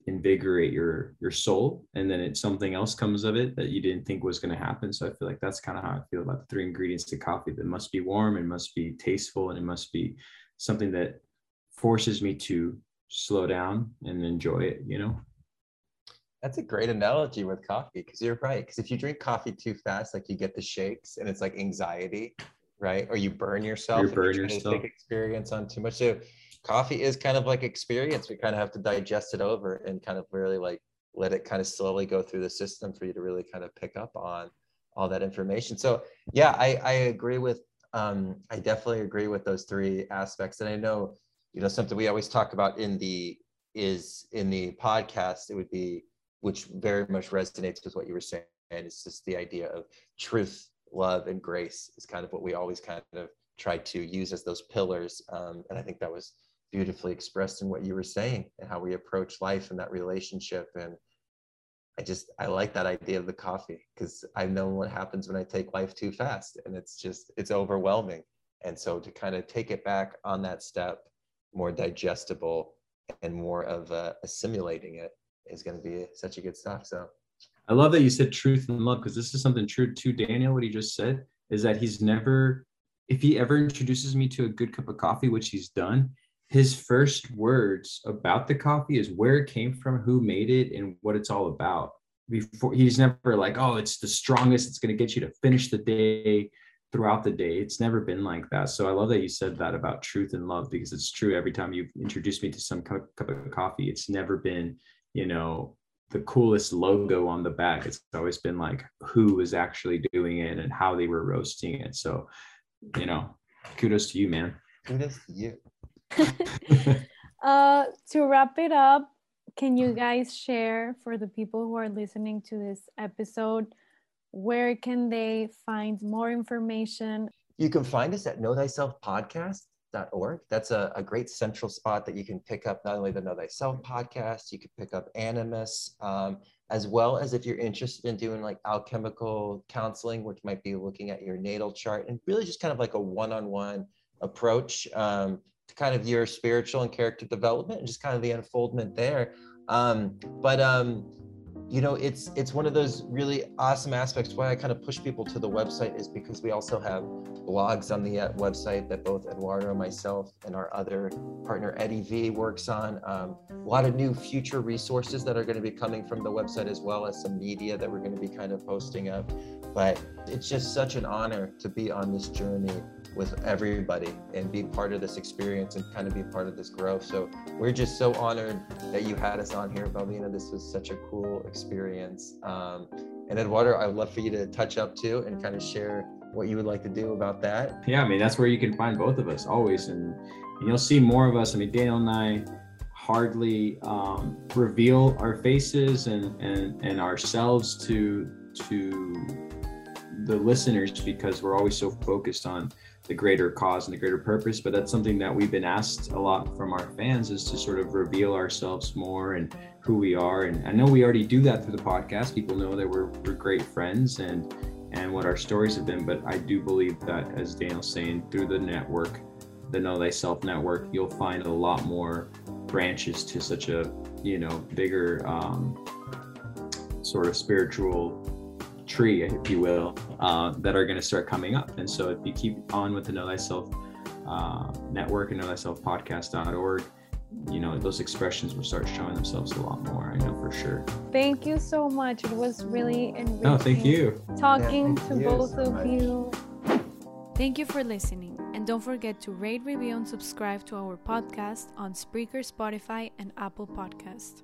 invigorate your your soul and then it something else comes of it that you didn't think was going to happen. So i feel like that's kind of how i feel about the three ingredients to coffee. That must be warm and must be tasteful and it must be something that forces me to slow down and enjoy it you know? That's a great analogy with coffee because you're right. Because if you drink coffee too fast, like you get the shakes and it's like anxiety, right? Or you burn yourself. You burn yourself. experience on too much. So coffee is kind of like experience. We kind of have to digest it over and kind of really like let it kind of slowly go through the system for you to really kind of pick up on all that information. So yeah, I, I agree with um, I definitely agree with those three aspects. And I know, you know, something we always talk about in the is in the podcast, it would be which very much resonates with what you were saying. And it's just the idea of truth, love, and grace is kind of what we always kind of try to use as those pillars. Um, and I think that was beautifully expressed in what you were saying and how we approach life and that relationship. And I just, I like that idea of the coffee because I know what happens when I take life too fast and it's just, it's overwhelming. And so to kind of take it back on that step, more digestible and more of assimilating it is going to be such a good stuff. So I love that you said truth and love because this is something true to Daniel. What he just said is that he's never, if he ever introduces me to a good cup of coffee, which he's done, his first words about the coffee is where it came from, who made it, and what it's all about. Before he's never like, oh, it's the strongest. It's going to get you to finish the day throughout the day. It's never been like that. So I love that you said that about truth and love because it's true. Every time you've introduced me to some cup, cup of coffee, it's never been you know the coolest logo on the back. It's always been like who was actually doing it and how they were roasting it. So you know kudos to you man. Kudos to you. Uh to wrap it up can you guys share for the people who are listening to this episode where can they find more information? You can find us at know thyself podcast That's a, a, great central spot that you can pick up not only the Know Thyself podcast, you can pick up Animus, um, as well as if you're interested in doing like alchemical counseling, which might be looking at your natal chart and really just kind of like a one on one approach um, to kind of your spiritual and character development and just kind of the unfoldment there. Um, but um, you know it's it's one of those really awesome aspects why i kind of push people to the website is because we also have blogs on the uh, website that both eduardo myself and our other partner eddie v works on. Um, a lot of new future resources that are going to be coming from the website as well as some media that we're going to be kind of posting up. But it's just such an honor to be on this journey with everybody and be part of this experience and kind of be part of this growth. So we're just so honored that you had us on here, Balbina. This was such a cool experience. Um, and Eduardo, I would love for you to touch up too and kind of share what you would like to do about that. Yeah, I mean that's where you can find both of us always, and, and you'll see more of us. I mean, Daniel and I hardly um, reveal our faces and, and and ourselves to to the listeners because we're always so focused on the greater cause and the greater purpose but that's something that we've been asked a lot from our fans is to sort of reveal ourselves more and who we are. And i know we already do that through the podcast. People know that we're, we're great friends and and what our stories have been but i do believe that as daniel's saying through the network the know thyself network you'll find a lot more branches to such a you know bigger um, sort of spiritual tree, if you will, uh, that are going to start coming up. And so if you keep on with the Know Thyself uh, network and Know Thyself podcast.org, you know, those expressions will start showing themselves a lot more. I know for sure. Thank you so much. It was really enriching. No, thank you. Talking Yeah, thank to you both so of much. you. Thank you for listening. And don't forget to rate, review, and subscribe to our podcast on Spreaker, Spotify, and Apple Podcast.